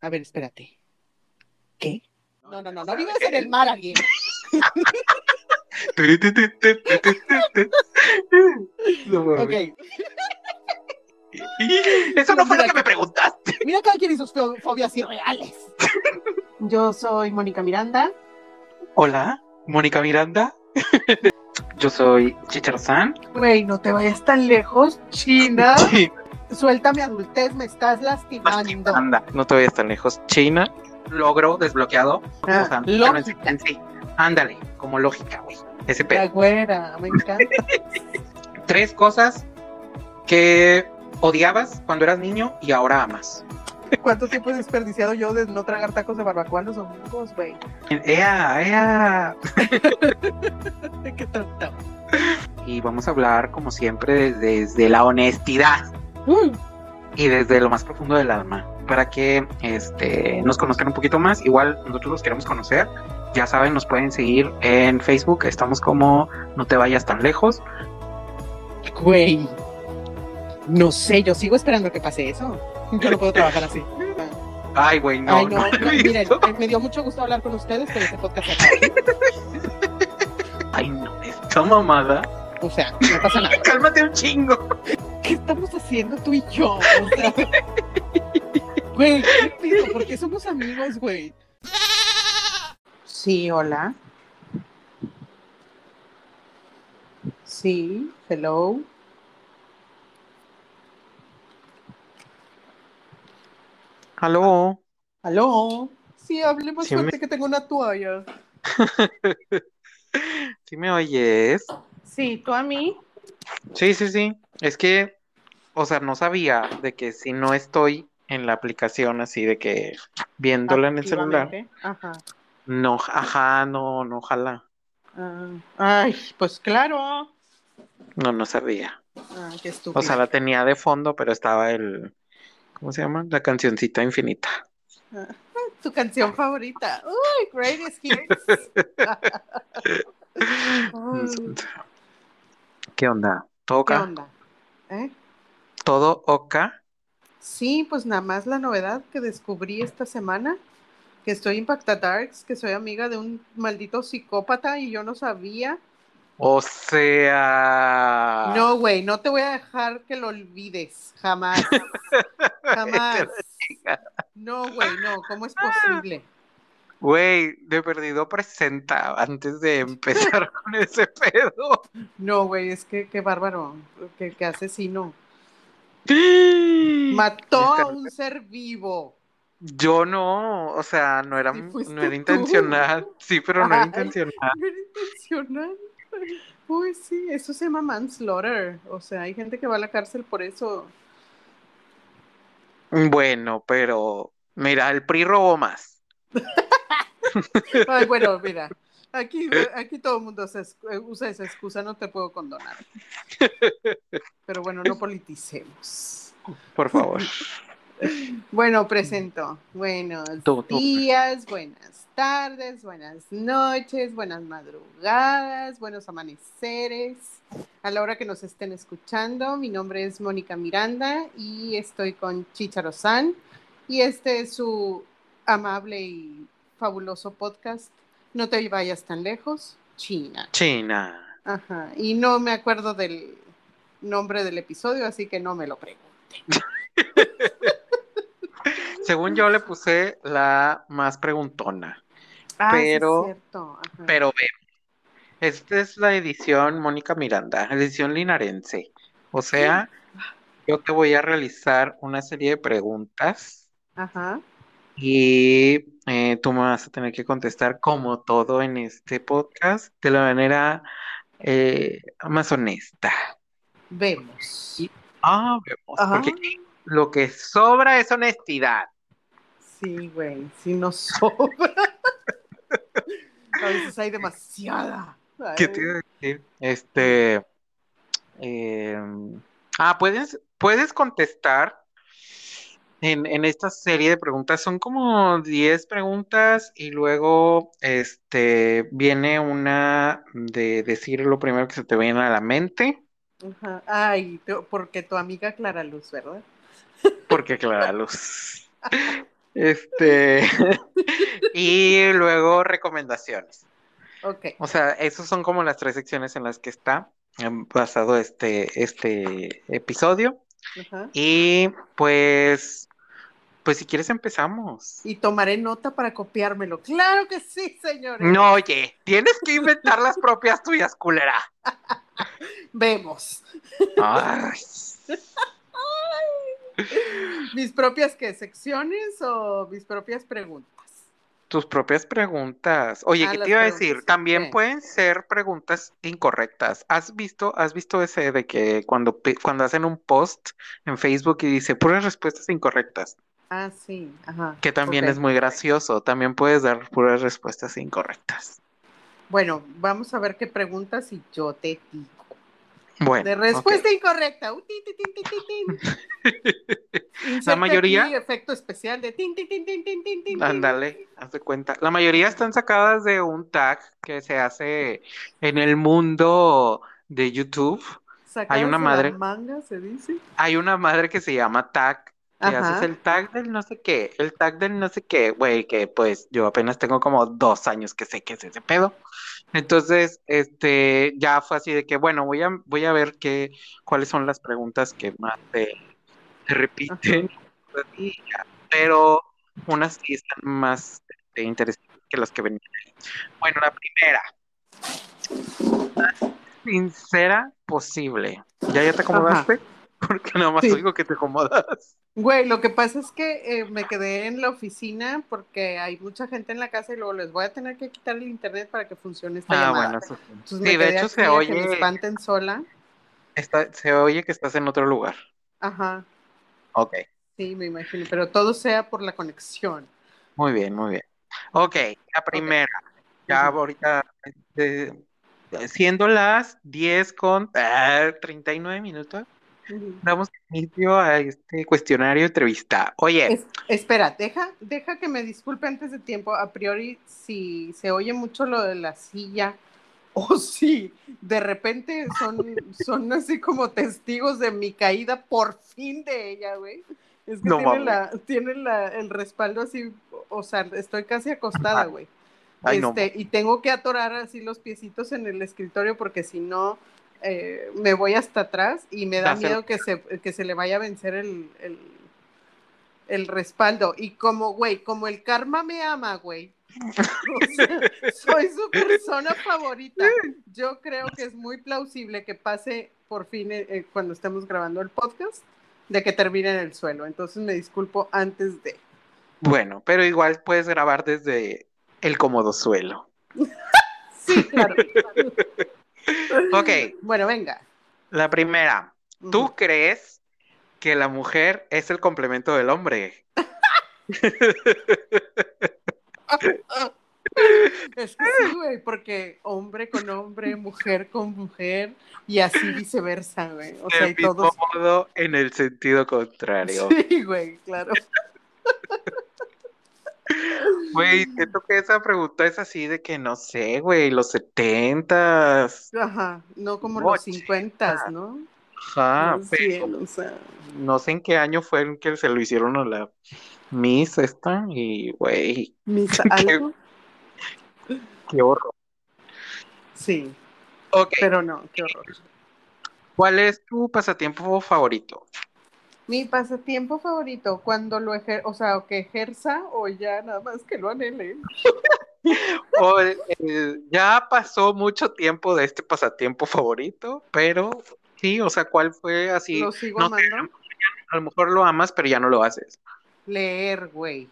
A ver, espérate. ¿Qué? No, no, no, no vives en el mar, alguien. ok. Eso no fue lo que me preguntaste. Mira cada quien y sus fo- fobias irreales. Yo soy Mónica Miranda. Hola, Mónica Miranda. Yo soy Chicharzán. Güey, no te vayas tan lejos, China. Suelta mi adultez, me estás lastimando. Anda, no te vayas tan lejos. China, logro desbloqueado. Ah, O sea, lógica. sí. Ándale, como lógica, güey. Ese La pedo. güera, me encanta. Tres cosas que odiabas cuando eras niño y ahora amas. ¿Cuánto tiempo he desperdiciado yo de no tragar tacos de barbacoa los domingos, güey? ¡Ea, ea! Qué tonto. Y vamos a hablar, como siempre, desde la honestidad. Mm. y desde lo más profundo del alma para que este, nos conozcan un poquito más. Igual nosotros los queremos conocer. Ya saben, nos pueden seguir en Facebook. Estamos como No te vayas tan lejos. Güey. No sé, yo sigo esperando que pase eso. Yo no puedo trabajar así. Ay, güey, no. Ay, no, no no, miren, eh, me dio mucho gusto hablar con ustedes, pero este podcast acaba. Ay, no, esta mamada. O sea, no pasa nada. Cálmate un chingo. ¿Qué estamos haciendo tú y yo? O sea, güey, ¿qué pido? ¿Por qué somos amigos, güey? Sí, hola. Sí, hello. Aló. ¿Aló? Sí, hable más Sí, fuerte me- que tengo una toalla. ¿Sí me oyes? Sí, ¿tú a mí? Sí, sí, sí. Es que, o sea, no sabía de que si no estoy en la aplicación así de que viéndola en el celular. Ajá. No, ajá, no, no, ojalá. Ah, ay, pues claro. No, no sabía. Ah, qué estúpido. O sea, la tenía de fondo, pero estaba el, ¿cómo se llama? La cancioncita infinita. tu canción favorita. Uy, greatest hits. ¿Qué onda? ¿Todo ¿Qué onda? ¿Eh? ¿Todo ok? Sí, pues nada más la novedad que descubrí esta semana, que estoy impactadarks, que soy amiga de un maldito psicópata y yo no sabía. O sea... No, güey, no te voy a dejar que lo olvides, jamás. Jamás. No, güey, no, ¿cómo es posible? Güey, de perdido presenta antes de empezar con ese pedo. No, güey, es que qué bárbaro, qué, qué asesino. Mató a un ser vivo. Yo no, o sea, no era, Sí, no era intencional. Sí, pero no era intencional. No era intencional. Uy, sí, eso se llama manslaughter. O sea, hay gente que va a la cárcel por eso. Bueno, pero mira, el PRI robó más. Ay, bueno, mira, aquí, aquí todo el mundo se eh, usa esa excusa, no te puedo condonar. Pero bueno, no politicemos. Por favor. Bueno, presento. Buenos días, buenas tardes, buenas noches, buenas madrugadas, buenos amaneceres. A la hora que nos estén escuchando, mi nombre es Mónica Miranda y estoy con Chicharo San. Y este es su amable y fabuloso podcast. No te vayas tan lejos, China. China. Ajá. Y no me acuerdo del nombre del episodio, así que no me lo pregunte. Según yo le puse la más preguntona. Ah, sí es Pero- cierto. Ajá. Pero ve, esta es la edición Mónica Miranda, edición linarense. O sea, yo te voy a realizar una serie de preguntas Ajá. Y eh, tú me vas a tener que contestar como todo en este podcast de la manera eh, más honesta. Vemos. Ah, vemos, Ajá. porque lo que sobra es honestidad. Sí, güey, sí nos sobra. A veces hay demasiada. ¿Qué te iba a decir? Este, eh, ah, puedes, puedes contestar en, en esta serie de preguntas. Son como 10 preguntas y luego este, viene una de decir lo primero que se te viene a la mente, ajá. Ay, porque tu amiga Clara Luz, ¿verdad? porque Clara Luz. Este, y luego recomendaciones. Ok. O sea, esas son como las tres secciones en las que está em, basado este, este episodio. Ajá. Y pues, pues si quieres empezamos. Y tomaré nota para copiármelo. Claro que sí, señores. No, oye, tienes que inventar las propias tuyas, culera. Vemos. Ay, ¿Mis propias qué? ¿Secciones o mis propias preguntas? tus propias preguntas. Oye, Ah, ¿qué te iba a decir? También pueden ser preguntas incorrectas. ¿Has visto, has visto ese de que cuando, cuando hacen un post en Facebook y dice puras respuestas incorrectas? Ah, sí. Ajá. Que también es muy gracioso. También puedes dar puras respuestas incorrectas. Bueno, vamos a ver qué preguntas y yo te digo. Bueno, De respuesta incorrecta. Uh, tin, tin, tin. Inserte mayoría- aquí efecto especial de tin, tin, tin. Ándale, haz de cuenta. La mayoría están sacadas de un tag que se hace en el mundo de YouTube. Sacadas una la madre- manga, se dice. Hay una madre que se llama tag, que haces el tag del no sé qué, el tag del no sé qué, güey, que pues yo apenas tengo como dos años que sé qué es ese pedo. Entonces, este, ya fue así de que, bueno, voy a, voy a ver qué, cuáles son las preguntas que más te, te repiten, pero unas sí están más este, interesantes que las que venían ahí. Bueno, la primera. Más sincera posible. ¿Ya, ya te acomodaste? Porque nada más Sí. oigo que te acomodas. Güey, lo que pasa es que eh, me quedé en la oficina porque hay mucha gente en la casa y luego les voy a tener que quitar el internet para que funcione esta Ah, llamada. bueno, eso sí. Entonces Sí, me de hecho se a que oye, me espanten sola. está- se oye que estás en otro lugar. Ajá, Ok, sí, me imagino, pero todo sea por la conexión. muy bien, muy bien. Ok, la primera. Ya ahorita, eh, siendo las 10 con ah, 39 minutos. Damos inicio a este cuestionario entrevista. Oye, Es- espera, deja, deja que me disculpe antes de tiempo. A priori, si se oye mucho lo de la silla, o si de repente son, son así como testigos de mi caída por fin de ella, güey. Es que No tiene, la, tiene la, el respaldo así, o sea, estoy casi acostada, güey. Ay, no Este, y tengo que atorar así los piecitos en el escritorio porque si no eh, me voy hasta atrás y me da miedo que se, que se le vaya a vencer el, el, el respaldo. Y como, güey, como el karma me ama, güey. O sea, soy su persona favorita. Yo creo que es muy plausible que pase por fin eh, eh, cuando estemos grabando el podcast de que termine en el suelo. Entonces me disculpo antes de. bueno, pero igual puedes grabar desde el cómodo suelo. Sí, claro. Ok, Bueno, venga. la primera. ¿Tú crees que la mujer es el complemento del hombre? Es que sí, güey, porque hombre con hombre, mujer con mujer y así viceversa, güey. O sea, y modo, en el sentido contrario. Sí, güey, claro. Güey, siento que esa pregunta es así de que no sé, güey, los setentas. Ajá, no como No, los 50, ¿no? Ajá, Más pero bien, o sea, no sé en qué año fue en que se lo hicieron a la Miss esta y, güey, mis Qué- algo. qué horror. Sí, Ok, pero no, qué horror. ¿cuál es tu pasatiempo favorito? Mi pasatiempo favorito, cuando lo ejer, o sea, o que ejerza o ya nada más que lo anhele. O, eh, ya pasó mucho tiempo de este pasatiempo favorito, pero sí, o sea, ¿cuál fue así? Lo sigo no amando. a lo mejor lo amas, pero ya no lo haces. Leer, güey.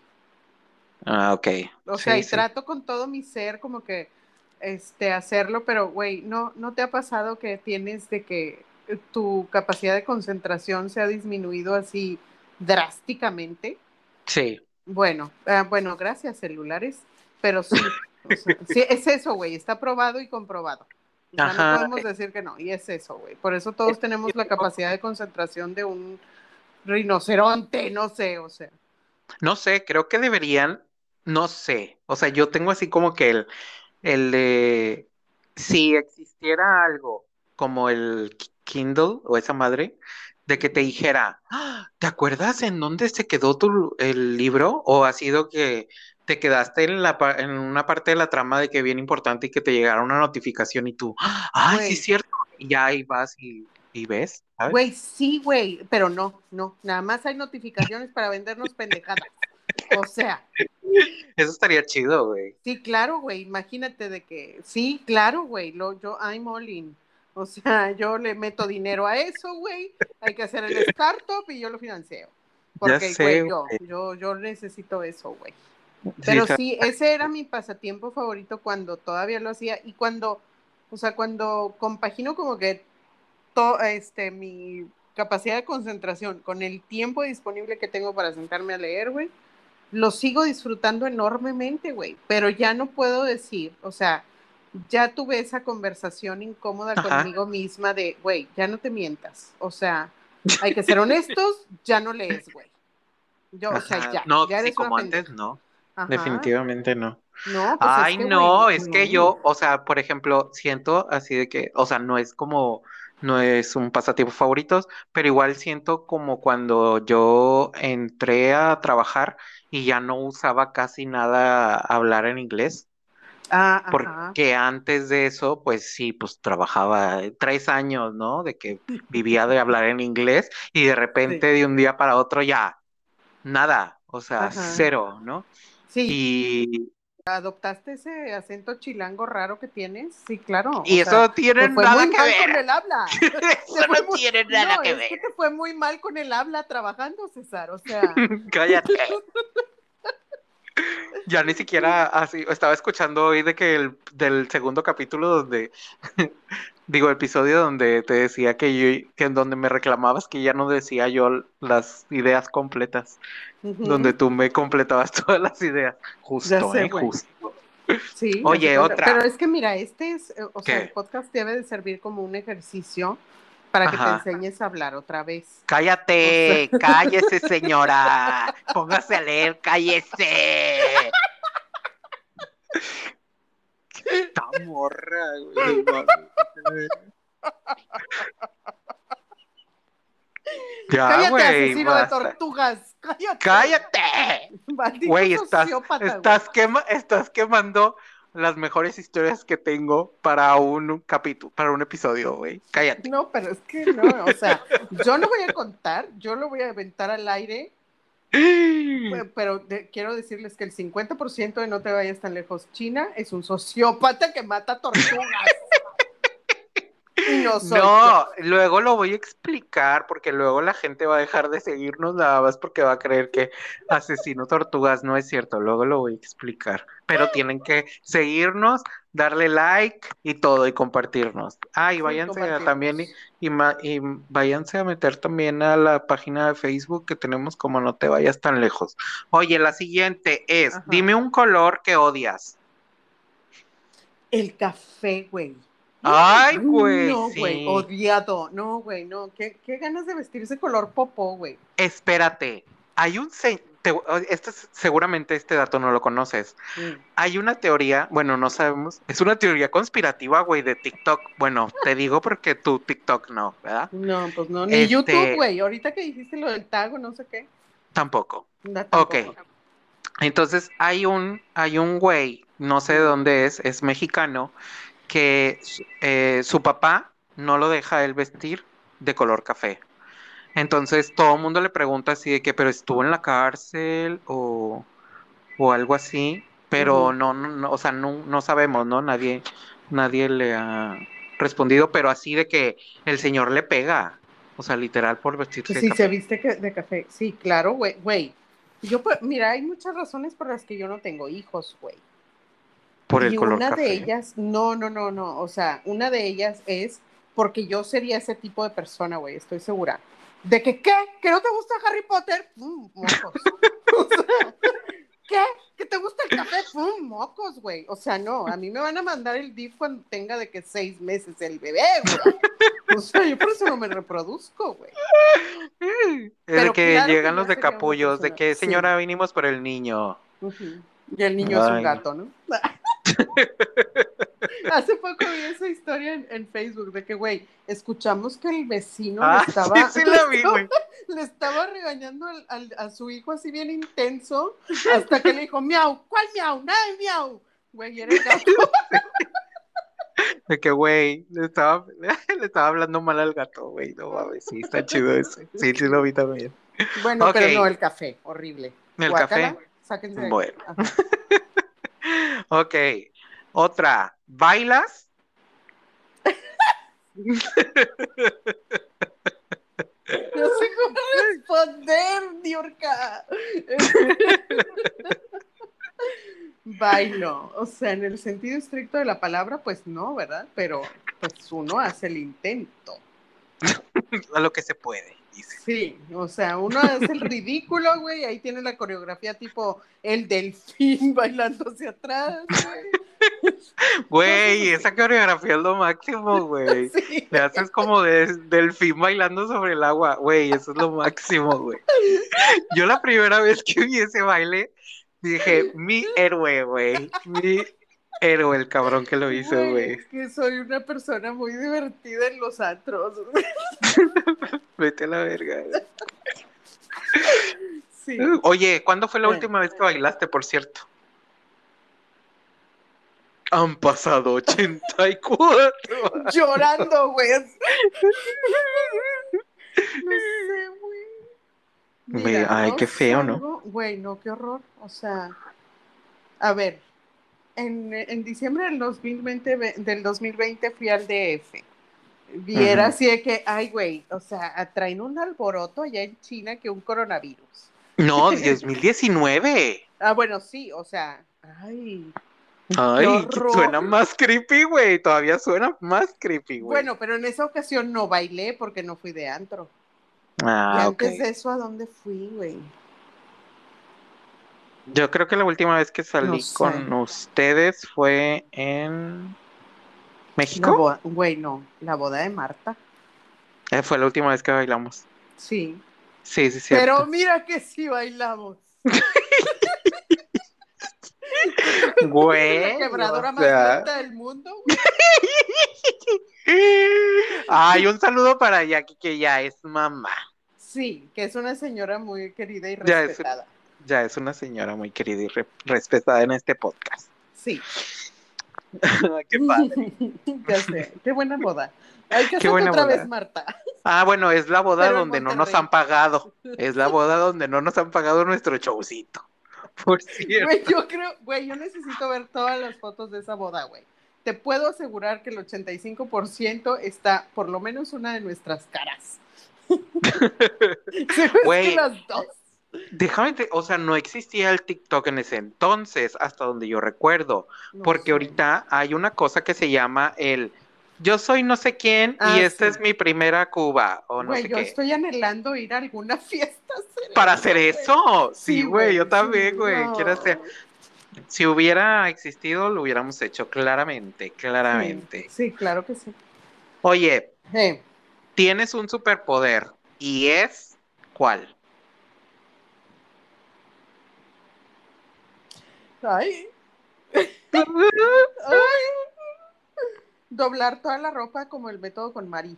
Ah, ok. O Sí, sea, y sí. trato con todo mi ser como que este hacerlo, pero güey, no no te ha pasado que tienes de que tu capacidad de concentración se ha disminuido así drásticamente? Sí. Bueno, ah, bueno, gracias celulares, pero sí, o sea, sí, es eso, güey, está probado y comprobado. O sea, Ajá. no podemos decir que no, y es eso, güey. Por eso todos tenemos la capacidad de concentración de un rinoceronte, no sé, o sea. No sé, creo que deberían, no sé, o sea, yo tengo así como que el, el de, si existiera algo como el Kindle o esa madre, de que te dijera, "Ah, ¿te acuerdas en dónde se quedó tu, el libro? ¿O ha sido que te quedaste en, la, en una parte de la trama de que bien importante y que te llegara una notificación y tú, "Ah, ay, sí es cierto, y ya ahí vas y, y ves, ¿sabes? Güey, sí, güey, pero no, no, nada más hay notificaciones para vendernos pendejadas. O sea, Eso estaría chido, güey. sí, claro, güey, imagínate de que, sí, claro, güey, lo, yo, I'm all in. O sea, yo le meto dinero a eso, güey, hay que hacer el startup y yo lo financio. Porque, sé, güey, yo, yo, yo necesito eso, güey. Pero sí, ese era mi pasatiempo favorito cuando todavía lo hacía y cuando, o sea, cuando compagino como que to- este, mi capacidad de concentración con el tiempo disponible que tengo para sentarme a leer, güey, lo sigo disfrutando enormemente, güey, pero ya no puedo decir, o sea, ya tuve esa conversación incómoda Ajá. conmigo misma de, güey, ya no te mientas, o sea, hay que ser honestos, ya no lees, güey. Yo, o sea, ya, No, ya eres como antes, no. Ajá. Definitivamente no. No, pues Ay, es que, no, güey, es que yo, o sea, por ejemplo, siento así de que, o sea, no es como, no es un pasatiempo favoritos, pero igual siento como cuando yo entré a trabajar y ya no usaba casi nada hablar en inglés, Ah, ajá. porque antes de eso, pues sí, pues trabajaba tres años, ¿no? De que vivía de hablar en inglés y de repente de un día para otro ya, nada, o sea, Ajá. cero, ¿no? Sí, Y, ¿adoptaste ese acento chilango raro que tienes? Sí, claro. y o eso sea, no tiene nada muy que mal con ver. el habla. Eso no muy- tiene nada no, que es ver. que te fue muy mal con el habla trabajando, César. O sea, Cállate. Ya ni siquiera así, estaba escuchando hoy de que el del segundo capítulo donde, digo, episodio donde te decía que yo, que en donde me reclamabas que ya no decía yo las ideas completas, donde tú me completabas todas las ideas. Justo, sé, eh, justo. sí. Oye, otra. Pero es que mira, este es, eh, o sea, el podcast debe de servir como un ejercicio para que Ajá. te enseñes a hablar otra vez. Cállate, cállese, señora. Póngase a leer, cállese. Esta morra, güey. Ya, Cállate, asesino de tortugas. Cállate. Cállate. Güey, estás, estás, quema- estás quemando las mejores historias que tengo para un capítulo, para un episodio, güey. Cállate. No, pero es que no, o sea, yo no voy a contar, yo lo voy a aventar al aire, pe- pero de- quiero decirles que el 50% de No te vayas tan lejos, China es un sociópata que mata tortugas. Y no soy No, luego lo voy a explicar porque luego la gente va a dejar de seguirnos nada más porque va a creer que asesino tortugas no es cierto. Luego lo voy a explicar. Pero tienen que seguirnos, darle like y todo y compartirnos. Ah, y váyanse a- también y, y váyanse a meter también a la página de Facebook que tenemos como no te vayas tan lejos. Oye, la siguiente es, Ajá. dime un color que odias. El café, güey. Ay, güey. No, sí. güey, odiado. No, güey, no. ¿Qué, qué ganas de vestirse color popó, güey. Espérate, hay un se- te- este es- seguramente este dato no lo conoces. Mm. Hay una teoría, bueno, no sabemos, es una teoría conspirativa, güey, de TikTok. Bueno, te digo porque tú TikTok no, ¿verdad? No, pues no, ni Este- YouTube, güey. Ahorita que dijiste lo del tago, no sé qué. Tampoco. No, Ok. tampoco. Entonces hay un, hay un güey, no sé de dónde es, es mexicano, que eh, su papá no lo deja él vestir de color café. Entonces todo el mundo le pregunta así de que, pero estuvo en la cárcel o, o algo así, pero no, no, no, o sea, no, no sabemos, ¿no? Nadie, nadie le ha respondido, pero así de que el señor le pega, o sea, literal por vestirse Pues de sí, café. se viste de café. Sí, claro, güey. Güey. Yo, pues, mira, hay muchas razones por las que yo no tengo hijos, güey. Por el y color una café. de ellas, no, no, no, no. O sea, una de ellas es porque yo sería ese tipo de persona, güey, estoy segura. ¿De que qué? ¿Que no te gusta Harry Potter? ¡Pum! Mocos. O sea, ¿Qué? ¿Que te gusta el café? ¡Pum! Mocos, güey. O sea, no, a mí me van a mandar el DIF cuando tenga de que seis meses el bebé, güey. O sea, yo por eso no me reproduzco, güey. Es de que claro llegan los de capullos, de que sí. señora vinimos por el niño. Y el niño es un gato, ¿no? Hace poco vi esa historia en, en Facebook de que, güey, escuchamos que el vecino Ah, le estaba, sí, sí la vi, le güey. estaba- le estaba regañando al- al- a su hijo así bien intenso, hasta que le dijo, miau, ¿cuál miau? Nada de miau. Güey, era el gato. De que, güey, le estaba, le estaba hablando mal al gato, güey. No mames, sí, está chido ese. Sí, sí lo vi también. Bueno, pero no, el café, horrible. El Guácala, café. Sáquense de. Bueno. Ok. Otra. ¿Bailas? No sé cómo responder, Diorca. Bailo, o sea, en el sentido estricto de la palabra, pues no, ¿verdad? Pero pues uno hace el intento. A lo que se puede, Sí, o sea, uno hace el ridículo, güey, ahí tiene la coreografía tipo el delfín bailando hacia atrás, güey. Güey, esa coreografía es lo máximo, güey. Sí. Le haces como de delfín bailando sobre el agua, güey, eso es lo máximo, güey. Yo la primera vez que vi ese baile, dije, mi héroe, güey, mi héroe, el cabrón que lo hizo, güey. Es que soy una persona muy divertida en los antros. Vete a la verga. Sí. Oye, ¿cuándo fue la última vez que bailaste, por cierto? Han pasado 84. Llorando, güey. No sé, güey. Ay, qué feo, ¿no? Güey, no, qué horror. O sea, a ver, en, en diciembre del 2020, ve- del 2020 fui al DF. Y era Ujú. así de que, ay, güey, o sea, traen un alboroto allá en China que un coronavirus. No, 2019. Ah, bueno, sí, o sea, ay. Ay, suena más creepy, güey. Todavía suena más creepy, güey. Bueno, pero en esa ocasión no bailé porque no fui de antro. y ah, ok. antes de eso, ¿a dónde fui, güey? Yo creo que la última vez que salí No sé. con ustedes fue en México. güey, no, la boda de Marta. Eh, fue la última vez que bailamos. Sí. Sí, sí, cierto. Pero mira que sí bailamos. Güey. la quebradora más sea, lenta del mundo. Ay, un saludo para Jackie, que ya es mamá. Sí, que es una señora muy querida y Ya es- respetada. Ya es una señora muy querida y re- respetada en este podcast. Sí. Qué padre. ya sé. Qué buena boda. Hay que Qué hacer buena otra boda. vez, Marta. Ah, bueno, es la boda Pero donde no nos han pagado. Es la boda donde no nos han pagado nuestro showcito. Por cierto. Güey, yo creo, güey, yo necesito ver todas las fotos de esa boda, güey. Te puedo asegurar que el 85% está por lo menos una de nuestras caras. Que Güey. las dos. Déjame, te- o sea, no existía el TikTok en ese entonces, hasta donde yo recuerdo. No Porque sé. ahorita hay una cosa que se llama el yo soy no sé quién Ah, y esta sí. es mi primera Cuba o no Güey, sé yo qué. estoy anhelando ir a alguna fiesta. Para hacer güey. eso. Sí, Sí, güey, yo también, sí, güey. no. Quiero hacer. Si hubiera existido, lo hubiéramos hecho, claramente, claramente. Sí, claro que sí. Oye, tienes un superpoder y es ¿cuál? Ay, ay. Doblar toda la ropa como el método con Mari.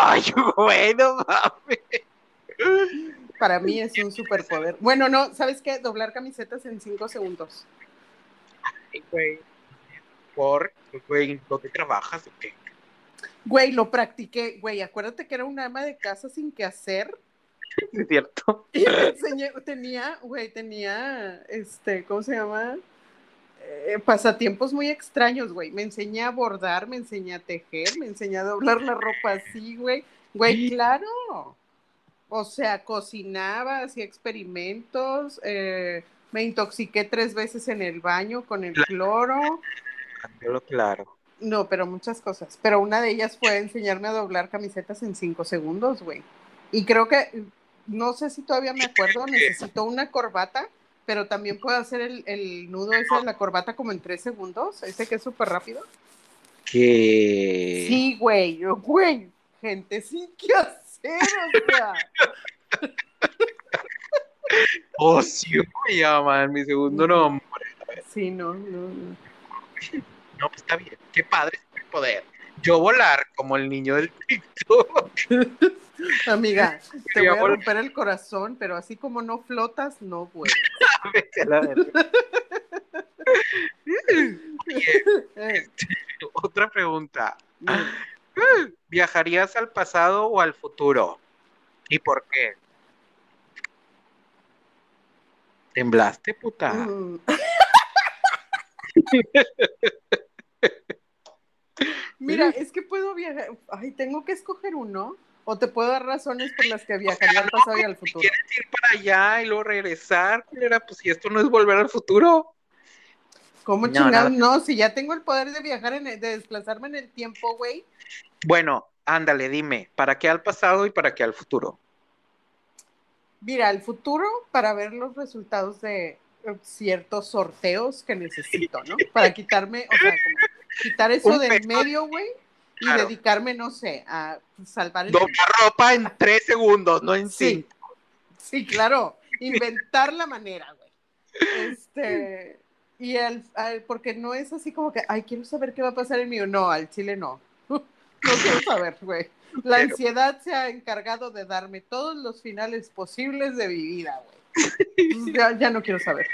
Ay, güey, no mames. Para mí es un superpoder. Bueno, no, ¿sabes qué? Doblar camisetas en cinco segundos. Ay, güey. Por, güey, ¿dónde trabajas o qué? Güey, lo practiqué. Güey, acuérdate que era una ama de casa sin qué hacer. ¿Es cierto? Y me enseñé, tenía, güey, tenía, este, ¿cómo se llama? Eh, pasatiempos muy extraños, güey. Me enseñé a bordar, me enseñé a tejer, me enseñé a doblar la ropa así, güey. Güey, claro. O sea, cocinaba, hacía experimentos, eh, me intoxiqué tres veces en el baño con el cloro. Claro. No, pero muchas cosas. Pero una de ellas fue enseñarme a doblar camisetas en cinco segundos, güey. Y creo que, no sé si todavía me acuerdo, necesito una corbata, pero también puedo hacer el, el nudo ese de la corbata como en tres segundos, ese que es súper rápido. Que Sí, güey, güey, gente sin qué hacer, o sea. Oh, sí, me llaman mi segundo nombre. Sí, no, no, no. No, pues está bien. Qué padre el poder. Yo volar como el niño del TikTok. Amiga, te voy a romper el corazón, pero así como no flotas, no vuelas. otra pregunta. ¿Viajarías al pasado o al futuro? ¿Y por qué? ¿Temblaste, puta? Mira, es que puedo viajar. Ay, tengo que escoger uno. O te puedo dar razones por las que viajaría al pasado y al futuro. ¿Quieres ir para allá y luego regresar? Pues si esto no es volver al futuro. ¿Cómo no, No, si ya tengo el poder de viajar, en de desplazarme en el tiempo, güey. Bueno, ándale, dime, ¿para qué al pasado y para qué al futuro? Mira, al futuro para ver los resultados de eh, ciertos sorteos que necesito, ¿no? Para quitarme, o sea, como quitar eso del medio, güey, y dedicarme, no sé, a salvar el ropa en tres segundos, no en sí. cinco. Sí, claro, inventar la manera, güey. Este, y al, porque no es así como que, ay, quiero saber qué va a pasar en mí. No, al chile no. no quiero saber, güey. La ansiedad se ha encargado de darme todos los finales posibles de mi vida, güey. Ya, ya, no quiero saber.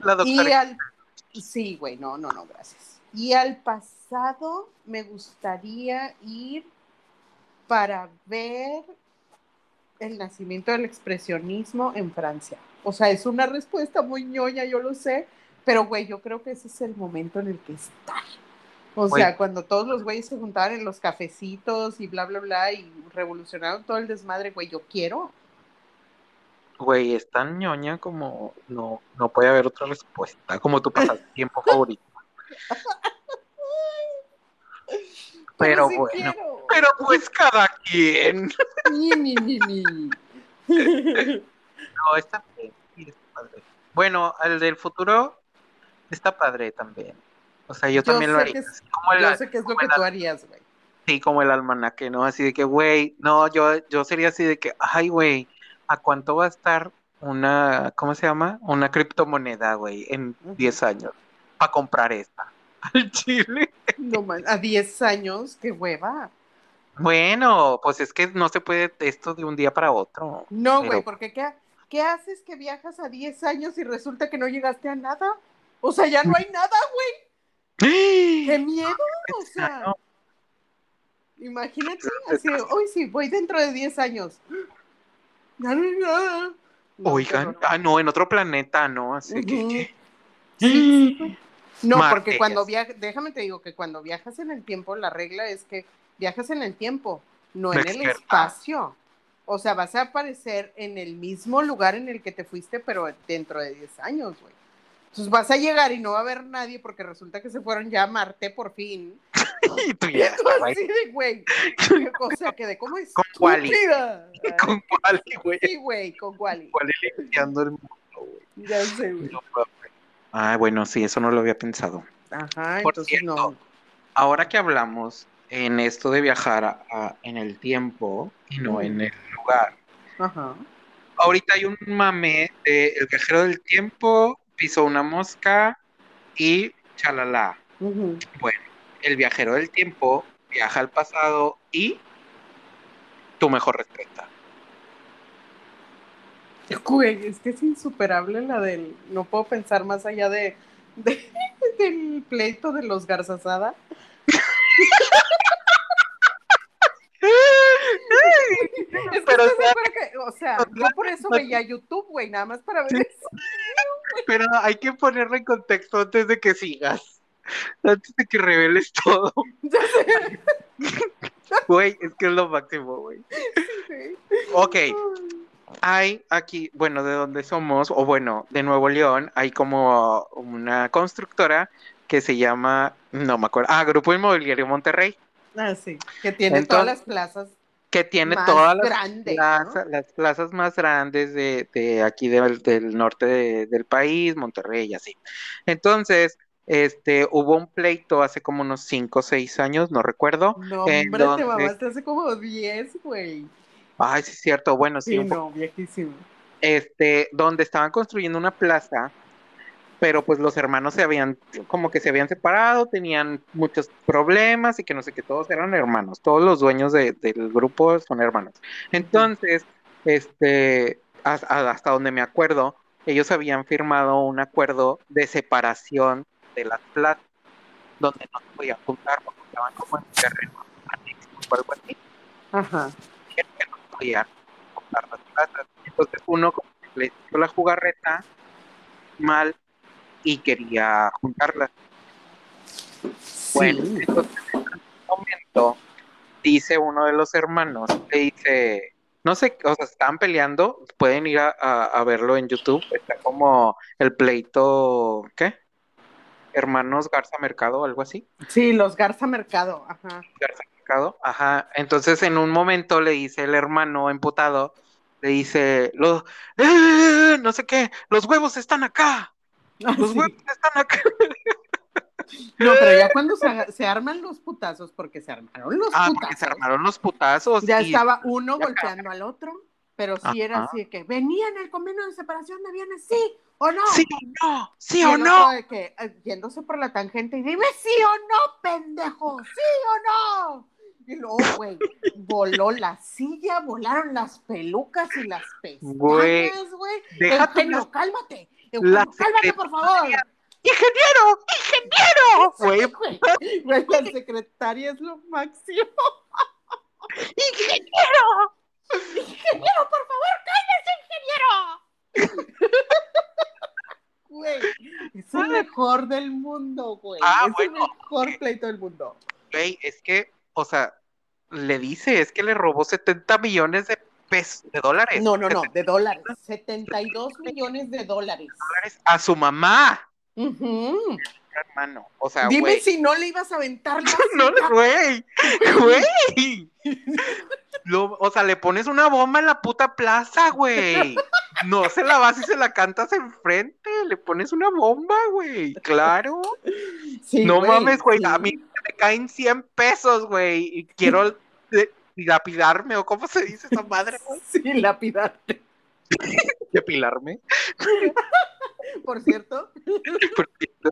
La doctora. Y al, sí, güey, no, no, no, gracias. Y al pasado me gustaría ir para ver el nacimiento del expresionismo en Francia. O sea, es una respuesta muy ñoña, yo lo sé, pero güey, yo creo que ese es el momento en el que está. O sea, cuando todos los güeyes se juntaban en los cafecitos y bla, bla, bla, y revolucionaron todo el desmadre, güey, yo quiero. Güey, es tan ñoña como no, no puede haber otra respuesta, como tu pasatiempo favorito. Pero, bueno, pero pues cada quien. no, está bien, Bueno, el del futuro está padre también. O sea, yo, también lo haría. yo sé que es lo que tú harías, güey. Sí, como el almanaque, ¿no? Así de que, güey, no, yo, yo sería así de que, ay, güey, ¿a cuánto va a estar una, ¿cómo se llama? Una criptomoneda, güey, en 10 años para comprar esta? Al chile. No, a 10 años, qué hueva. Bueno, pues es que no se puede esto de un día para otro. No, güey, porque ¿qué, ¿qué haces que viajas a 10 años y resulta que no llegaste a nada? O sea, ya no hay nada, güey. ¡Qué miedo! O sea, imagínate, así, hoy sí, voy dentro de 10 años. Ya no hay nada. Oigan, ah, no, en otro planeta, ¿no? Así que. No, porque cuando viajas, déjame te digo que cuando viajas en el tiempo, la regla es que viajas en el tiempo, no en el espacio. O sea, vas a aparecer en el mismo lugar en el que te fuiste, pero dentro de 10 años, güey. Entonces vas a llegar y no va a haber nadie porque resulta que se fueron ya a Marte por fin. y tú ya. así de güey. O sea, quedé como es. Con Wally. Con Wally, güey. Sí, güey, con Wally. Wally limpiando el mundo, güey. Ya sé, güey. Ah, bueno, sí, eso no lo había pensado. Ajá, por entonces no. Ahora que hablamos en esto de viajar a, en el tiempo y no en el lugar. Ajá. Ahorita hay un mame de El viajero del tiempo pisó una mosca y chalala. Bueno, el viajero del tiempo viaja al pasado y tu mejor respuesta. Güey, es que es insuperable la del. No puedo pensar más allá de, del pleito de los Garzazada. Pero, o sea, yo por eso veía YouTube, güey, nada más para ver eso. Pero hay que ponerlo en contexto antes de que sigas. Antes de que reveles todo. Güey, es que es lo máximo, güey. Ok. Hay aquí, bueno, de donde somos, o bueno, de Nuevo León, hay como una constructora que se llama, no me acuerdo, ah, Grupo Inmobiliario Monterrey. Ah, sí, que tiene todas las plazas que tiene todas las, plazas, más grandes de, aquí del, norte del país, Monterrey y así. Entonces, este, hubo un pleito hace como unos 5 o 6 años, no recuerdo. No, hombre, te mamaste hace como 10, güey. Ay, sí es cierto, bueno, sí. sí no, viejísimo. Este, donde estaban construyendo una plaza pero pues los hermanos se habían, como que se habían separado, tenían muchos problemas y que no sé qué, todos eran hermanos, todos los dueños del grupo son hermanos. Entonces, este, hasta donde me acuerdo, ellos habían firmado un acuerdo de separación de las plazas, donde no se podían juntar porque estaban como en terreno o algo así. Ajá. Y las plazas. Entonces uno le hizo la jugarreta mal y quería juntarlas. Bueno, entonces en un momento dice uno de los hermanos, le dice, no sé, o sea, estaban peleando, pueden ir a, verlo en YouTube, está como el pleito, ¿qué? Hermanos Garza Mercado o algo así. Sí, los Garza Mercado, ajá. Garza Mercado, ajá. Entonces en un momento le dice el hermano emputado, le dice, los, ¡Eh! no sé qué, los huevos están acá. Ah, los huevos están acá. No, pero ya cuando se, arman los putazos, porque se armaron los ah, putazos. se armaron los putazos. Ya estaba uno golpeando al otro, pero sí era así de que venía en el convenio de separación de bienes, sí o no. Sí o no, sí o no. que, eh, yéndose por la tangente y dime sí o no, pendejo, sí o no. Y luego, güey, voló la silla, volaron las pelucas y las pestañas, güey. Eugenio, cálmate. Eugenio, cálmate, por favor. ¡Ingeniero! ¡Ingeniero! Güey, güey, la secretaria es lo máximo. ¡Ingeniero! ¡Ingeniero, por favor, cállese, ingeniero! Güey, es el mejor del mundo, güey. Ah, es el mejor pleito del mundo. Güey, es que o sea, le dice, es que le robó 70 millones de pesos, de dólares. No, no, no, de dólares. 72 millones de dólares. a su mamá. Hermano, o sea, Dime si no le ibas a aventar la No, güey, güey. o sea, le pones una bomba en la puta plaza, güey. No se la vas y se la cantas enfrente. Le pones una bomba, güey. Claro. Sí, no mames, güey. A mí caen 100 pesos, güey. Y quiero lapidarme, o cómo se dice esa madre, güey. Sí, lapidarte. Depilarme. Por cierto. Por cierto.